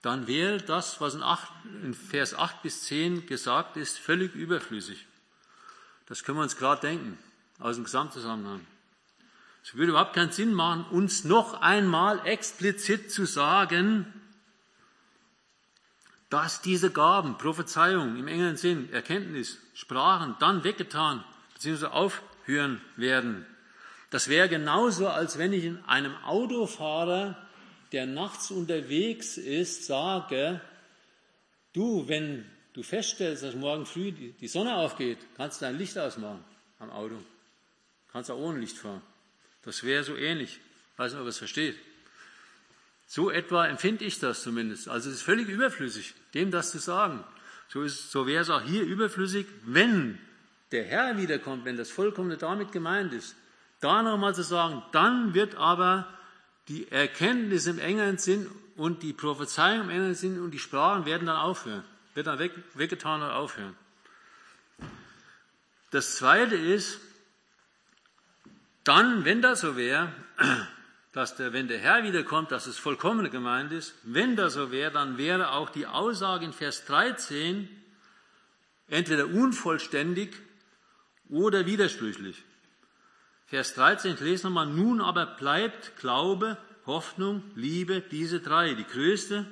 dann wäre das, was in, 8, in Vers 8 bis 10 gesagt ist, völlig überflüssig. Das können wir uns gerade denken, aus dem Gesamtzusammenhang. Es würde überhaupt keinen Sinn machen, uns noch einmal explizit zu sagen, dass diese Gaben, Prophezeiung im engeren Sinn, Erkenntnis, Sprachen dann weggetan bzw. aufhören werden. Das wäre genauso, als wenn ich einem Autofahrer, der nachts unterwegs ist, sage, du, wenn du feststellst, dass morgen früh die Sonne aufgeht, kannst du dein Licht ausmachen am Auto. Kannst auch ohne Licht fahren. Das wäre so ähnlich. Ich weiß nicht, ob ihr es versteht. So etwa empfinde ich das zumindest. Also es ist völlig überflüssig, dem das zu sagen. So, so wäre es auch hier überflüssig, wenn der Herr wiederkommt, wenn das Vollkommene damit gemeint ist, da nochmal zu sagen, dann wird aber die Erkenntnis im engeren Sinn und die Prophezeiung im engeren Sinn und die Sprachen werden dann aufhören, wird dann weg, weggetan und aufhören. Das zweite ist, dann, wenn das so wäre, dass der, wenn der Herr wiederkommt, dass es vollkommene gemeint ist, wenn das so wäre, dann wäre auch die Aussage in Vers 13 entweder unvollständig oder widersprüchlich. Vers 13, ich lese nochmal, nun aber bleibt Glaube, Hoffnung, Liebe, diese drei. Die größte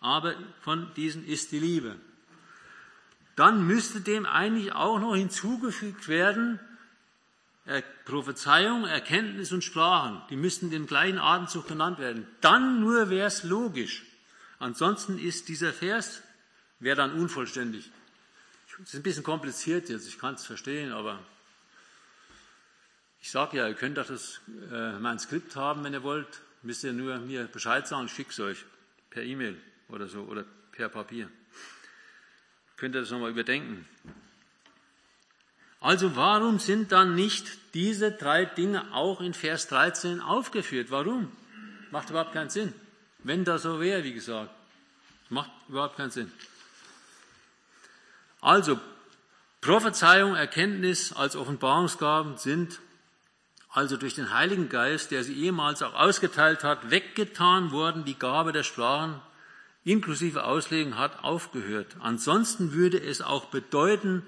aber von diesen ist die Liebe. Dann müsste dem eigentlich auch noch hinzugefügt werden, Prophezeiung, Erkenntnis und Sprachen. Die müssten den gleichen Atemzug genannt werden. Dann nur wäre es logisch. Ansonsten ist dieser Vers, wäre dann unvollständig. Es ist ein bisschen kompliziert jetzt, ich kann es verstehen, aber ich sage ja, ihr könnt doch das, äh, mein Skript haben, wenn ihr wollt. Müsst ihr nur mir Bescheid sagen, ich schicke es euch per E-Mail oder so oder per Papier. Könnt ihr das nochmal überdenken. Also warum sind dann nicht diese drei Dinge auch in Vers 13 aufgeführt? Warum? Macht überhaupt keinen Sinn. Wenn das so wäre, wie gesagt. Macht überhaupt keinen Sinn. Also, Prophezeiung, Erkenntnis als Offenbarungsgaben sind also durch den Heiligen Geist, der sie ehemals auch ausgeteilt hat, weggetan worden. Die Gabe der Sprachen inklusive Auslegung hat aufgehört. Ansonsten würde es auch bedeuten,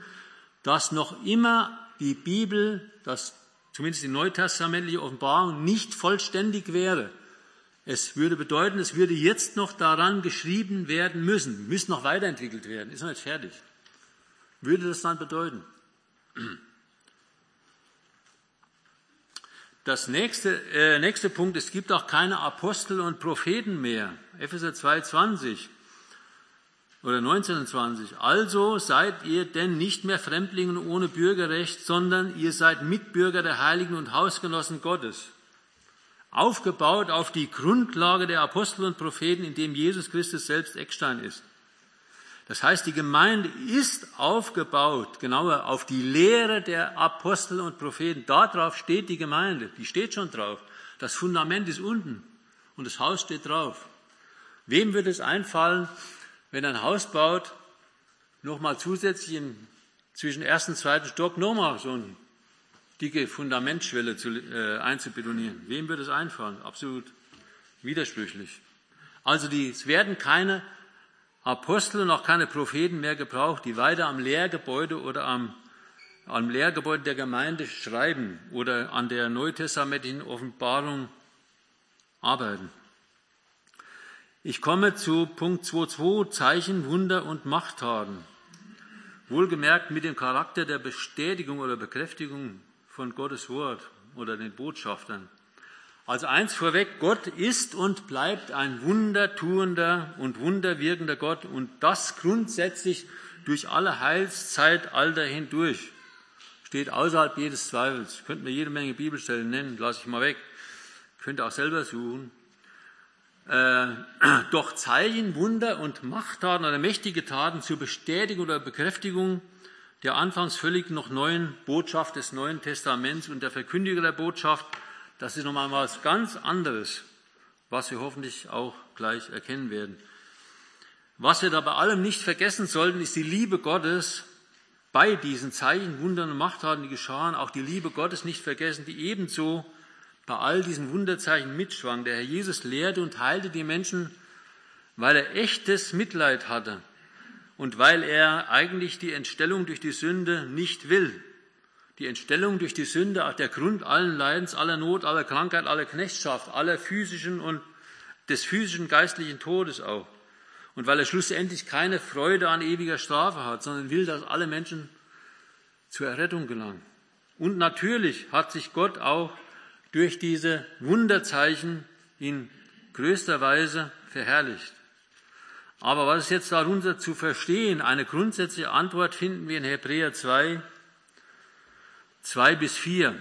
dass noch immer die Bibel, dass zumindest die neutestamentliche Offenbarung nicht vollständig wäre. Es würde bedeuten, es würde jetzt noch daran geschrieben werden müssen, müsste noch weiterentwickelt werden, ist noch nicht fertig. Würde das dann bedeuten? Das nächste, äh, nächste Punkt, es gibt auch keine Apostel und Propheten mehr. Epheser 2,20 oder 1920. Also seid ihr denn nicht mehr Fremdlinge ohne Bürgerrecht, sondern ihr seid Mitbürger der Heiligen und Hausgenossen Gottes. Aufgebaut auf die Grundlage der Apostel und Propheten, in dem Jesus Christus selbst Eckstein ist. Das heißt, die Gemeinde ist aufgebaut, genauer auf die Lehre der Apostel und Propheten. Darauf steht die Gemeinde, die steht schon drauf. Das Fundament ist unten und das Haus steht drauf. Wem wird es einfallen, wenn er ein Haus baut, nochmal zusätzlich im, zwischen ersten und zweiten Stock nochmal so eine dicke Fundamentschwelle zu, äh, einzubetonieren. Wem wird es einfallen? Absolut widersprüchlich. Also die, es werden keine Apostel und auch keine Propheten mehr gebraucht, die weiter am Lehrgebäude oder am, am Lehrgebäude der Gemeinde schreiben oder an der neutestamentlichen Offenbarung arbeiten. Ich komme zu Punkt 2.2, Zeichen, Wunder und Machttaten. Wohlgemerkt mit dem Charakter der Bestätigung oder Bekräftigung von Gottes Wort oder den Botschaftern. Also eins vorweg, Gott ist und bleibt ein wundertuender und wunderwirkender Gott und das grundsätzlich durch alle Heilszeitalter hindurch. Steht außerhalb jedes Zweifels. Könnten wir jede Menge Bibelstellen nennen, lasse ich mal weg. Könnt ihr auch selber suchen. Äh, doch Zeichen, Wunder und Machttaten oder mächtige Taten zur Bestätigung oder Bekräftigung der anfangs völlig noch neuen Botschaft des Neuen Testaments und der Verkündiger der Botschaft das ist nochmal was ganz anderes, was wir hoffentlich auch gleich erkennen werden. Was wir da bei allem nicht vergessen sollten, ist die Liebe Gottes bei diesen Zeichen, Wundern und Machttaten, die geschahen, auch die Liebe Gottes nicht vergessen, die ebenso bei all diesen Wunderzeichen mitschwang. Der Herr Jesus lehrte und heilte die Menschen, weil er echtes Mitleid hatte und weil er eigentlich die Entstellung durch die Sünde nicht will die Entstellung durch die Sünde der Grund allen Leidens, aller Not, aller Krankheit, aller Knechtschaft, aller physischen und des physischen geistlichen Todes auch. Und weil er schlussendlich keine Freude an ewiger Strafe hat, sondern will, dass alle Menschen zur Errettung gelangen. Und natürlich hat sich Gott auch durch diese Wunderzeichen in größter Weise verherrlicht. Aber was ist jetzt darunter zu verstehen? Eine grundsätzliche Antwort finden wir in Hebräer 2, 2 bis 4.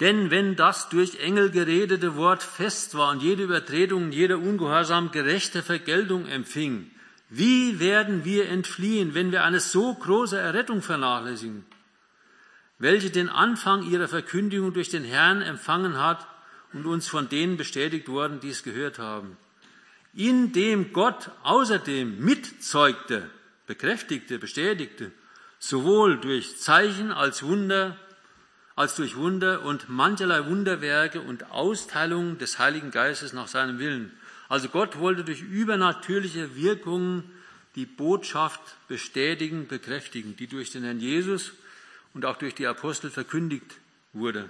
Denn wenn das durch Engel geredete Wort fest war und jede Übertretung und jeder Ungehorsam gerechte Vergeltung empfing, wie werden wir entfliehen, wenn wir eine so große Errettung vernachlässigen, welche den Anfang ihrer Verkündigung durch den Herrn empfangen hat und uns von denen bestätigt worden, die es gehört haben, indem Gott außerdem mitzeugte, bekräftigte, bestätigte sowohl durch Zeichen als Wunder, als durch Wunder und mancherlei Wunderwerke und Austeilungen des Heiligen Geistes nach seinem Willen. Also Gott wollte durch übernatürliche Wirkungen die Botschaft bestätigen, bekräftigen, die durch den Herrn Jesus und auch durch die Apostel verkündigt wurde.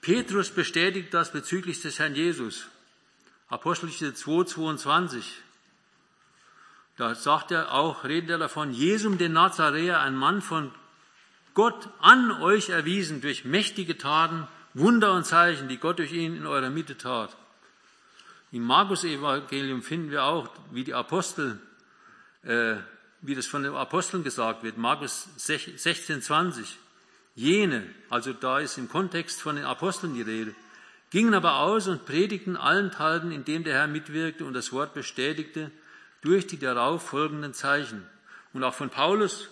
Petrus bestätigt das bezüglich des Herrn Jesus. Apostelgeschichte 2, 22. Da sagt er auch, redet er davon, Jesum den Nazaräer, ein Mann von Gott an euch erwiesen durch mächtige Taten, Wunder und Zeichen, die Gott durch ihn in eurer Mitte tat. Im Markus-Evangelium finden wir auch, wie die Apostel, äh, wie das von den Aposteln gesagt wird, Markus 16, 20. Jene, also da ist im Kontext von den Aposteln die Rede, gingen aber aus und predigten allenthalben, indem der Herr mitwirkte und das Wort bestätigte, durch die darauf folgenden Zeichen. Und auch von Paulus,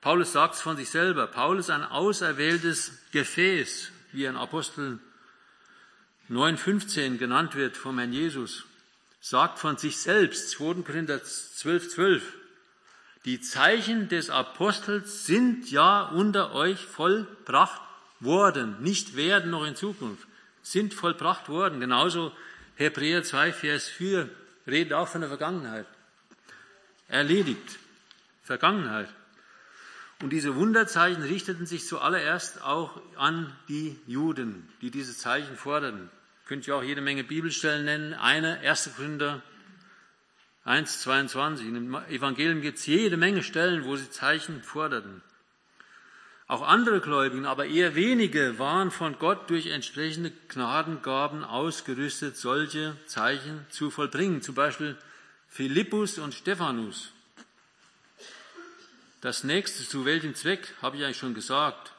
Paulus sagt es von sich selber, Paulus ein auserwähltes Gefäß, wie er in Apostel 9,15 genannt wird vom Herrn Jesus, sagt von sich selbst, 2. Korinther 12, 12, die Zeichen des Apostels sind ja unter euch vollbracht worden, nicht werden noch in Zukunft, sind vollbracht worden. Genauso Hebräer 2, Vers 4 redet auch von der Vergangenheit. Erledigt. Vergangenheit. Und diese Wunderzeichen richteten sich zuallererst auch an die Juden, die diese Zeichen forderten. Könnt ihr auch jede Menge Bibelstellen nennen. Eine, 1. Gründer 1, 22. Im Evangelium gibt es jede Menge Stellen, wo sie Zeichen forderten. Auch andere Gläubigen, aber eher wenige, waren von Gott durch entsprechende Gnadengaben ausgerüstet, solche Zeichen zu vollbringen. Zum Beispiel Philippus und Stephanus. Das nächste, zu welchem Zweck, habe ich eigentlich schon gesagt.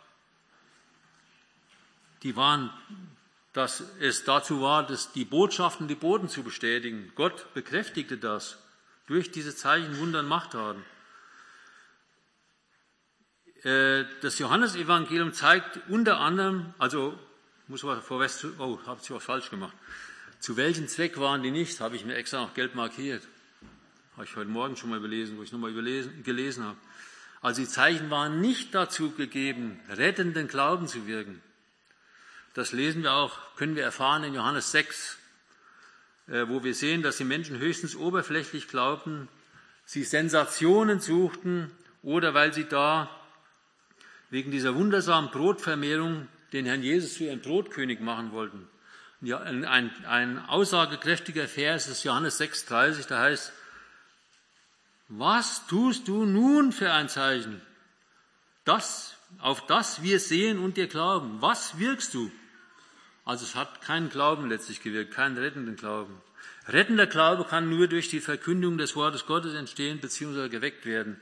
Die waren, dass es dazu war, dass die Botschaften, die Boten zu bestätigen. Gott bekräftigte das durch diese Zeichen, Wunder und Machttaten. Äh, das Johannesevangelium zeigt unter anderem, also muss man zu, oh, habe ich was falsch gemacht. Zu welchem Zweck waren die nicht? Habe ich mir extra noch gelb markiert. Habe ich heute Morgen schon mal überlesen, wo ich nochmal gelesen habe. Also die Zeichen waren nicht dazu gegeben, rettenden Glauben zu wirken. Das lesen wir auch, können wir erfahren in Johannes 6, äh, wo wir sehen, dass die Menschen höchstens oberflächlich glaubten, sie Sensationen suchten oder weil sie da wegen dieser wundersamen Brotvermehrung den Herrn Jesus zu ihrem Brotkönig machen wollten. Ja, ein, ein aussagekräftiger Vers ist Johannes 6,30, da heißt, was tust du nun für ein Zeichen? Das, auf das wir sehen und dir glauben. Was wirkst du? Also es hat keinen Glauben letztlich gewirkt, keinen rettenden Glauben. Rettender Glaube kann nur durch die Verkündung des Wortes Gottes entstehen bzw. geweckt werden.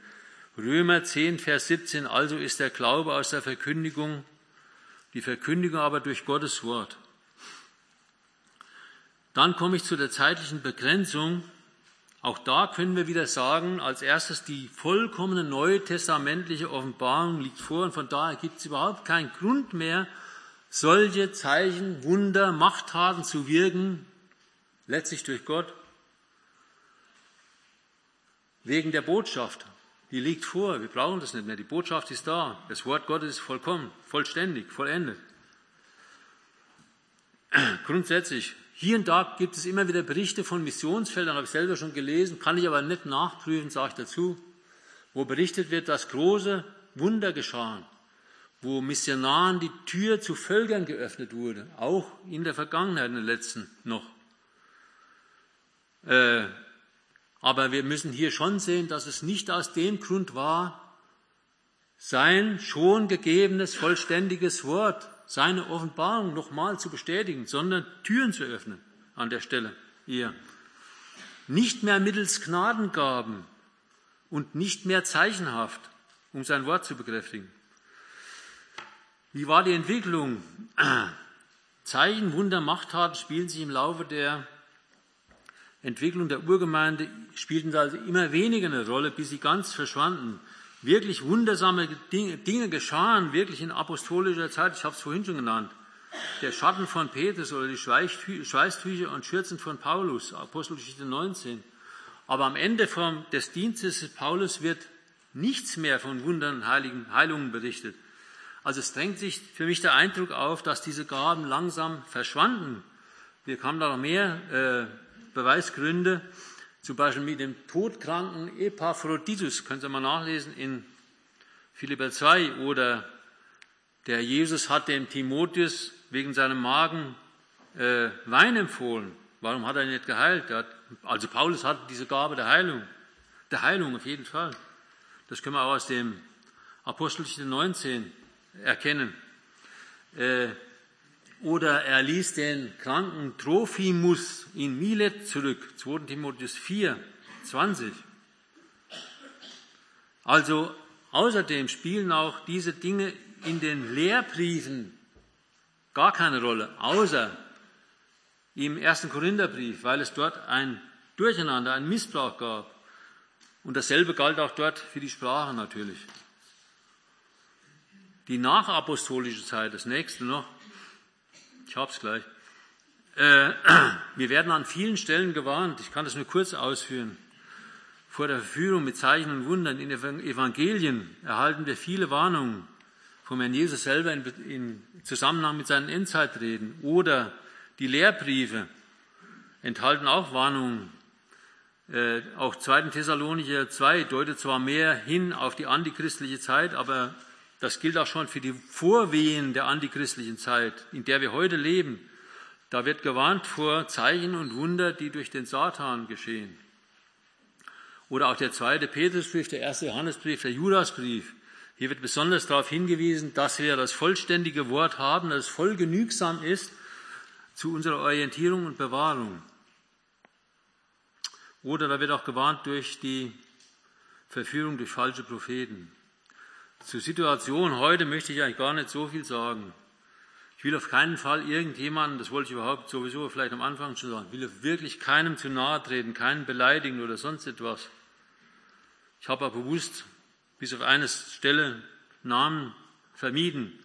Römer 10, Vers 17, also ist der Glaube aus der Verkündigung, die Verkündigung aber durch Gottes Wort. Dann komme ich zu der zeitlichen Begrenzung. Auch da können wir wieder sagen, als erstes die vollkommene neutestamentliche Offenbarung liegt vor und von daher gibt es überhaupt keinen Grund mehr, solche Zeichen, Wunder, Machttaten zu wirken, letztlich durch Gott, wegen der Botschaft. Die liegt vor, wir brauchen das nicht mehr. Die Botschaft ist da. Das Wort Gottes ist vollkommen, vollständig, vollendet. Grundsätzlich, hier und da gibt es immer wieder Berichte von Missionsfeldern, habe ich selber schon gelesen, kann ich aber nicht nachprüfen, sage ich dazu, wo berichtet wird, dass große Wunder geschahen, wo Missionaren die Tür zu Völkern geöffnet wurde, auch in der Vergangenheit, in den letzten noch. Äh, aber wir müssen hier schon sehen, dass es nicht aus dem Grund war, sein schon gegebenes, vollständiges Wort, seine Offenbarung nochmal zu bestätigen, sondern Türen zu öffnen an der Stelle hier. Nicht mehr mittels Gnadengaben und nicht mehr zeichenhaft, um sein Wort zu bekräftigen. Wie war die Entwicklung? Zeichen, Wunder, Machttaten spielen sich im Laufe der Entwicklung der Urgemeinde spielten also immer weniger eine Rolle, bis sie ganz verschwanden. Wirklich wundersame Dinge, geschahen, wirklich in apostolischer Zeit. Ich habe es vorhin schon genannt. Der Schatten von Petrus oder die Schweißtücher und Schürzen von Paulus, Apostelgeschichte 19. Aber am Ende vom, des Dienstes des Paulus wird nichts mehr von Wundern und Heiligen, Heilungen berichtet. Also es drängt sich für mich der Eindruck auf, dass diese Gaben langsam verschwanden. Wir kamen da noch mehr äh, Beweisgründe, zum Beispiel mit dem todkranken Epaphroditus, können Sie mal nachlesen in Philipper 2, oder der Jesus hat dem Timotheus wegen seinem Magen äh, Wein empfohlen. Warum hat er ihn nicht geheilt? Hat, also Paulus hat diese Gabe der Heilung, der Heilung auf jeden Fall. Das können wir auch aus dem Apostelgeschichte 19 erkennen. Äh, oder er ließ den kranken Trophimus in Milet zurück, 2 Timotheus 4, 20. Also außerdem spielen auch diese Dinge in den Lehrbriefen gar keine Rolle, außer im ersten Korintherbrief, weil es dort ein Durcheinander, ein Missbrauch gab. Und dasselbe galt auch dort für die Sprache natürlich. Die nachapostolische Zeit, das nächste noch, ich habe es gleich. Äh, wir werden an vielen Stellen gewarnt, ich kann das nur kurz ausführen. Vor der Verführung mit Zeichen und Wundern in Evangelien erhalten wir viele Warnungen vom Herrn Jesus selber in, in Zusammenhang mit seinen Endzeitreden. Oder die Lehrbriefe enthalten auch Warnungen. Äh, auch 2. Thessalonicher 2 deutet zwar mehr hin auf die antichristliche Zeit, aber das gilt auch schon für die Vorwehen der antichristlichen Zeit, in der wir heute leben. Da wird gewarnt vor Zeichen und Wunder, die durch den Satan geschehen. Oder auch der zweite Petrusbrief, der erste Johannesbrief, der Judasbrief. Hier wird besonders darauf hingewiesen, dass wir das vollständige Wort haben, das voll genügsam ist zu unserer Orientierung und Bewahrung. Oder da wird auch gewarnt durch die Verführung durch falsche Propheten. Zur Situation heute möchte ich eigentlich gar nicht so viel sagen. Ich will auf keinen Fall irgendjemanden, das wollte ich überhaupt sowieso vielleicht am Anfang schon sagen, will wirklich keinem zu nahe treten, keinen beleidigen oder sonst etwas. Ich habe aber bewusst bis auf eine Stelle Namen vermieden.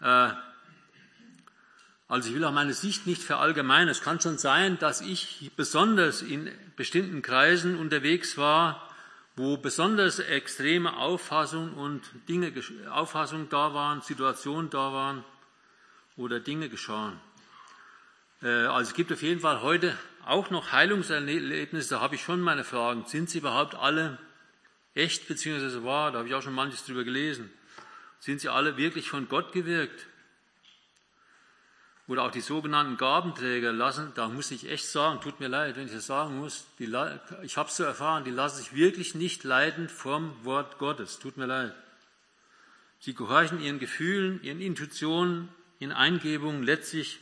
Äh, also ich will auch meine Sicht nicht verallgemeinern. Es kann schon sein, dass ich besonders in bestimmten Kreisen unterwegs war, wo besonders extreme Auffassungen und Dinge, Auffassungen da waren, Situationen da waren oder Dinge geschahen. Äh, also es gibt auf jeden Fall heute auch noch Heilungserlebnisse, da habe ich schon meine Fragen. Sind sie überhaupt alle echt bzw. wahr? Da habe ich auch schon manches drüber gelesen. Sind sie alle wirklich von Gott gewirkt? Oder auch die sogenannten Gabenträger lassen, da muss ich echt sagen, tut mir leid, wenn ich das sagen muss, die, ich habe es so erfahren, die lassen sich wirklich nicht leiden vom Wort Gottes. Tut mir leid. Sie gehorchen ihren Gefühlen, ihren Intuitionen in Eingebung. Letztlich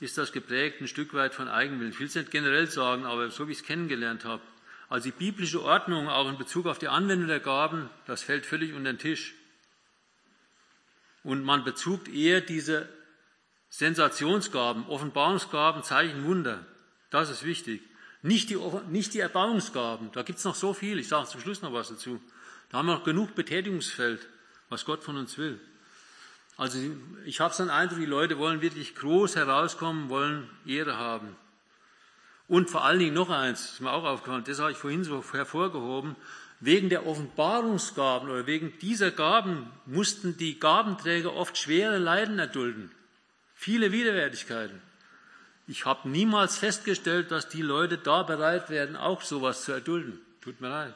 ist das geprägt ein Stück weit von Eigenwillen. Ich will es nicht generell sagen, aber so wie ich es kennengelernt habe. Also die biblische Ordnung, auch in Bezug auf die Anwendung der Gaben, das fällt völlig unter den Tisch. Und man bezugt eher diese Sensationsgaben, Offenbarungsgaben, Zeichen, Wunder. Das ist wichtig. Nicht die, nicht die Erbauungsgaben, da gibt es noch so viel. Ich sage zum Schluss noch was dazu. Da haben wir noch genug Betätigungsfeld, was Gott von uns will. Also ich habe so einen Eindruck, die Leute wollen wirklich groß herauskommen, wollen Ehre haben. Und vor allen Dingen noch eins, ist mir auch aufgefallen, das habe ich vorhin so hervorgehoben, wegen der Offenbarungsgaben oder wegen dieser Gaben mussten die Gabenträger oft schwere Leiden erdulden, viele Widerwärtigkeiten. Ich habe niemals festgestellt, dass die Leute da bereit werden, auch sowas zu erdulden. Tut mir leid.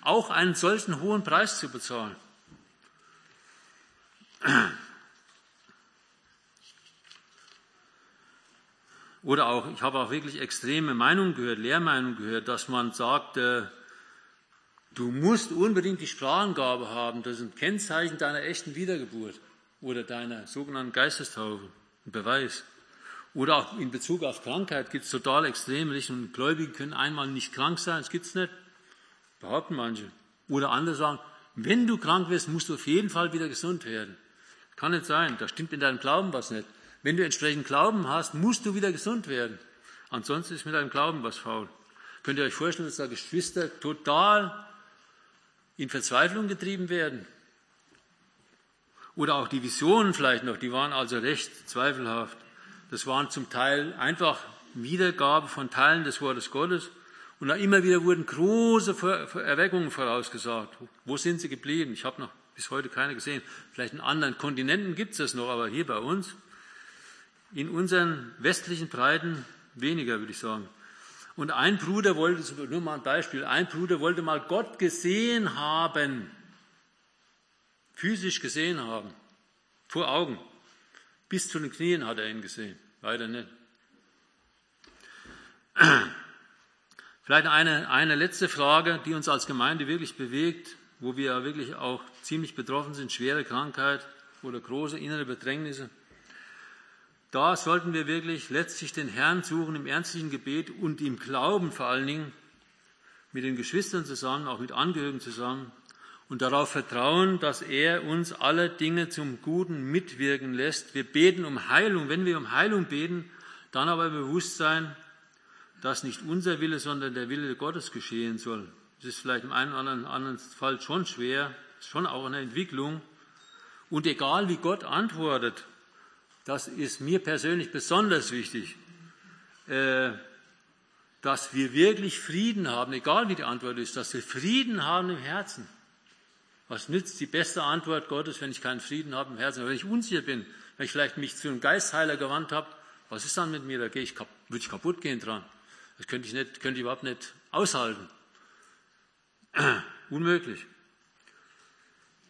Auch einen solchen hohen Preis zu bezahlen. Oder auch, ich habe auch wirklich extreme Meinungen gehört, Lehrmeinungen gehört, dass man sagt, äh, du musst unbedingt die Sprachengabe haben, das ist ein Kennzeichen deiner echten Wiedergeburt oder deiner sogenannten Geistestaufe, ein Beweis. Oder auch in Bezug auf Krankheit gibt es total extreme Richtungen. Gläubige können einmal nicht krank sein, das gibt es nicht, behaupten manche. Oder andere sagen, wenn du krank wirst, musst du auf jeden Fall wieder gesund werden. Kann nicht sein, da stimmt in deinem Glauben was nicht. Wenn du entsprechend Glauben hast, musst du wieder gesund werden. Ansonsten ist mit deinem Glauben was faul. Könnt ihr euch vorstellen, dass da Geschwister total in Verzweiflung getrieben werden? Oder auch die Visionen vielleicht noch, die waren also recht zweifelhaft. Das waren zum Teil einfach Wiedergabe von Teilen des Wortes Gottes. Und da immer wieder wurden große Erweckungen vorausgesagt. Wo sind sie geblieben? Ich habe noch bis heute keine gesehen. Vielleicht in anderen Kontinenten gibt es das noch, aber hier bei uns in unseren westlichen Breiten weniger, würde ich sagen. Und ein Bruder wollte, nur mal ein Beispiel, ein Bruder wollte mal Gott gesehen haben, physisch gesehen haben, vor Augen. Bis zu den Knien hat er ihn gesehen, weiter nicht. Vielleicht eine, eine letzte Frage, die uns als Gemeinde wirklich bewegt, wo wir ja wirklich auch ziemlich betroffen sind, schwere Krankheit oder große innere Bedrängnisse. Da sollten wir wirklich letztlich den Herrn suchen im ernstlichen Gebet und im Glauben vor allen Dingen mit den Geschwistern zusammen, auch mit Angehörigen zusammen und darauf vertrauen, dass er uns alle Dinge zum Guten mitwirken lässt. Wir beten um Heilung. Wenn wir um Heilung beten, dann aber bewusst sein, dass nicht unser Wille, sondern der Wille Gottes geschehen soll. Das ist vielleicht im einen oder anderen Fall schon schwer, ist schon auch eine Entwicklung. Und egal wie Gott antwortet, das ist mir persönlich besonders wichtig, äh, dass wir wirklich Frieden haben, egal wie die Antwort ist, dass wir Frieden haben im Herzen. Was nützt die beste Antwort Gottes, wenn ich keinen Frieden habe im Herzen, wenn ich unsicher bin, wenn ich vielleicht mich zu einem Geistheiler gewandt habe, was ist dann mit mir? Da gehe ich, würde ich kaputt gehen dran. Das könnte ich, nicht, könnte ich überhaupt nicht aushalten. Unmöglich.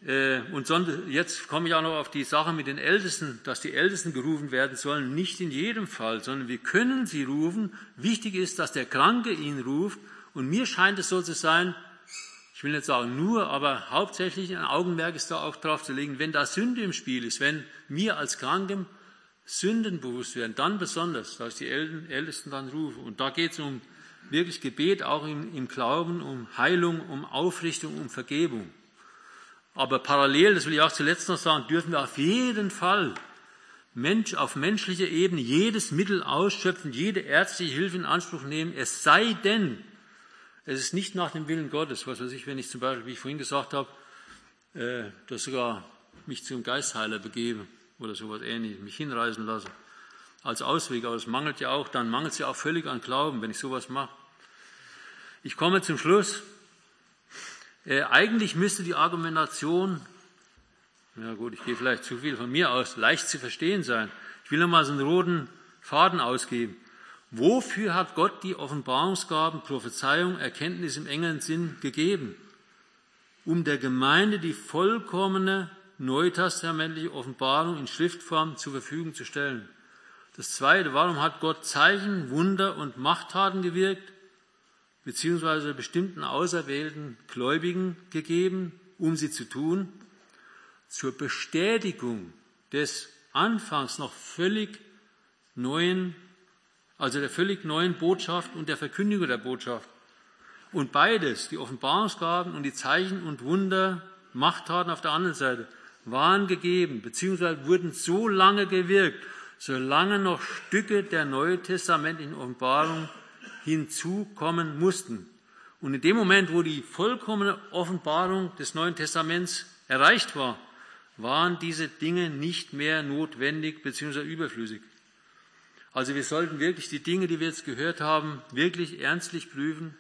Äh, und jetzt komme ich auch noch auf die Sache mit den Ältesten, dass die Ältesten gerufen werden sollen. Nicht in jedem Fall, sondern wir können sie rufen. Wichtig ist, dass der Kranke ihn ruft. Und mir scheint es so zu sein, ich will nicht sagen nur, aber hauptsächlich ein Augenmerk ist da auch drauf zu legen, wenn da Sünde im Spiel ist, wenn mir als Krankem Sünden bewusst werden, dann besonders, dass die Ältesten dann rufe. Und da geht es um wirklich Gebet, auch im, im Glauben, um Heilung, um Aufrichtung, um Vergebung. Aber parallel, das will ich auch zuletzt noch sagen, dürfen wir auf jeden Fall Mensch, auf menschlicher Ebene jedes Mittel ausschöpfen, jede ärztliche Hilfe in Anspruch nehmen, es sei denn, es ist nicht nach dem Willen Gottes. Was weiß ich, wenn ich zum Beispiel, wie ich vorhin gesagt habe, äh, dass sogar mich zum Geistheiler begebe oder sowas ähnliches, mich hinreißen lasse als Ausweg. Aber es mangelt ja auch, dann mangelt es ja auch völlig an Glauben, wenn ich sowas mache. Ich komme zum Schluss. Äh, eigentlich müsste die Argumentation, ja gut, ich gehe vielleicht zu viel von mir aus, leicht zu verstehen sein. Ich will nochmal so einen roten Faden ausgeben. Wofür hat Gott die Offenbarungsgaben, Prophezeiung, Erkenntnis im engeren Sinn gegeben? Um der Gemeinde die vollkommene neutestamentliche Offenbarung in Schriftform zur Verfügung zu stellen. Das Zweite, warum hat Gott Zeichen, Wunder und Machttaten gewirkt? beziehungsweise bestimmten auserwählten Gläubigen gegeben, um sie zu tun, zur Bestätigung des anfangs noch völlig neuen, also der völlig neuen Botschaft und der Verkündigung der Botschaft. Und beides, die Offenbarungsgaben und die Zeichen und Wunder, Machttaten auf der anderen Seite, waren gegeben, beziehungsweise wurden so lange gewirkt, solange noch Stücke der neutestamentlichen Offenbarung hinzukommen mussten. Und in dem Moment, wo die vollkommene Offenbarung des Neuen Testaments erreicht war, waren diese Dinge nicht mehr notwendig bzw. überflüssig. Also wir sollten wirklich die Dinge, die wir jetzt gehört haben, wirklich ernstlich prüfen.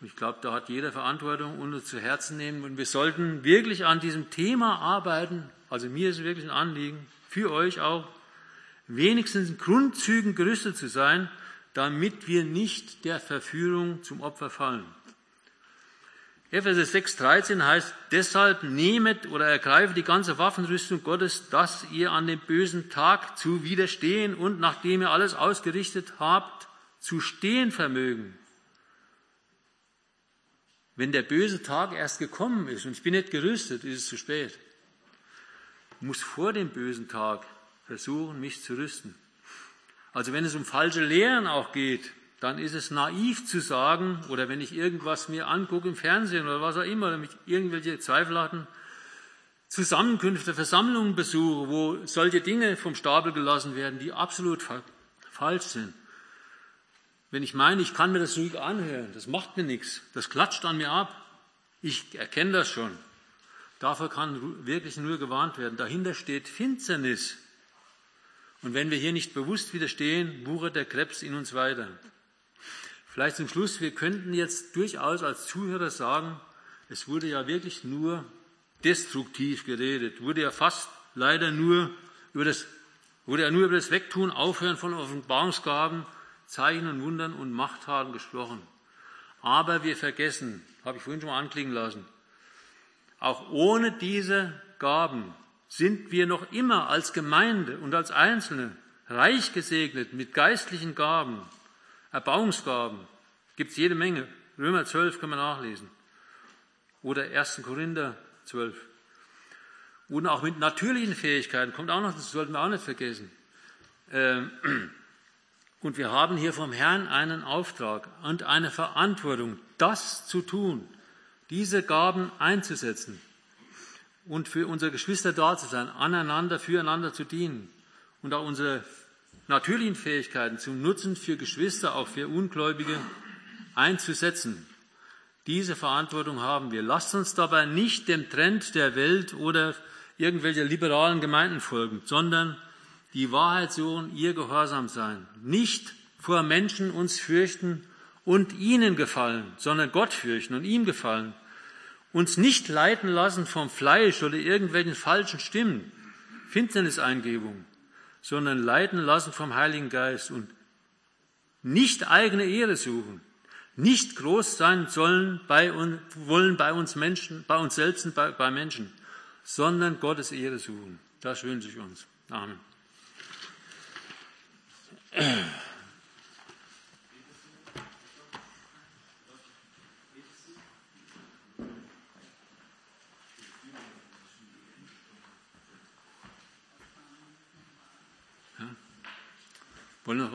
Ich glaube, da hat jeder Verantwortung und uns zu Herzen nehmen. Und wir sollten wirklich an diesem Thema arbeiten. Also mir ist es wirklich ein Anliegen, für euch auch, wenigstens in Grundzügen gerüstet zu sein, damit wir nicht der Verführung zum Opfer fallen. Epheser 6,13 heißt, deshalb nehmet oder ergreift die ganze Waffenrüstung Gottes, dass ihr an dem bösen Tag zu widerstehen und nachdem ihr alles ausgerichtet habt, zu stehen vermögen. Wenn der böse Tag erst gekommen ist und ich bin nicht gerüstet, ist es zu spät. Ich muss vor dem bösen Tag versuchen, mich zu rüsten. Also wenn es um falsche Lehren auch geht, dann ist es naiv zu sagen, oder wenn ich irgendwas mir angucke im Fernsehen oder was auch immer, mich irgendwelche Zweifel hatten, Zusammenkünfte, Versammlungen besuche, wo solche Dinge vom Stapel gelassen werden, die absolut fa falsch sind. Wenn ich meine, ich kann mir das ruhig anhören, das macht mir nichts, das klatscht an mir ab, ich erkenne das schon. Dafür kann wirklich nur gewarnt werden. Dahinter steht Finsternis. Und wenn wir hier nicht bewusst widerstehen, wuchert der Krebs in uns weiter. Vielleicht zum Schluss, wir könnten jetzt durchaus als Zuhörer sagen, es wurde ja wirklich nur destruktiv geredet, wurde ja fast leider nur über das, wurde ja nur über das Wegtun, Aufhören von Offenbarungsgaben, Zeichen und Wundern und Machttaten gesprochen. Aber wir vergessen, habe ich vorhin schon mal anklingen lassen, auch ohne diese Gaben sind wir noch immer als Gemeinde und als Einzelne reich gesegnet mit geistlichen Gaben, Erbauungsgaben gibt es jede Menge. Römer 12 können wir nachlesen. Oder 1. Korinther 12. Und auch mit natürlichen Fähigkeiten, kommt auch noch, das sollten wir auch nicht vergessen. Ähm, und wir haben hier vom Herrn einen Auftrag und eine Verantwortung, das zu tun, diese Gaben einzusetzen und für unsere Geschwister da zu sein, aneinander, füreinander zu dienen und auch unsere natürlichen Fähigkeiten zum Nutzen für Geschwister, auch für Ungläubige einzusetzen. Diese Verantwortung haben wir. Lasst uns dabei nicht dem Trend der Welt oder irgendwelcher liberalen Gemeinden folgen, sondern die Wahrheit suchen, ihr Gehorsam sein. Nicht vor Menschen uns fürchten und ihnen gefallen, sondern Gott fürchten und ihm gefallen. Uns nicht leiten lassen vom Fleisch oder irgendwelchen falschen Stimmen, Finsterniseingebungen, sondern leiten lassen vom Heiligen Geist und nicht eigene Ehre suchen, nicht groß sein sollen bei uns, wollen bei uns Menschen, bei uns selbst bei, bei Menschen, sondern Gottes Ehre suchen. Das wünsche ich uns. Amen. Wollen wir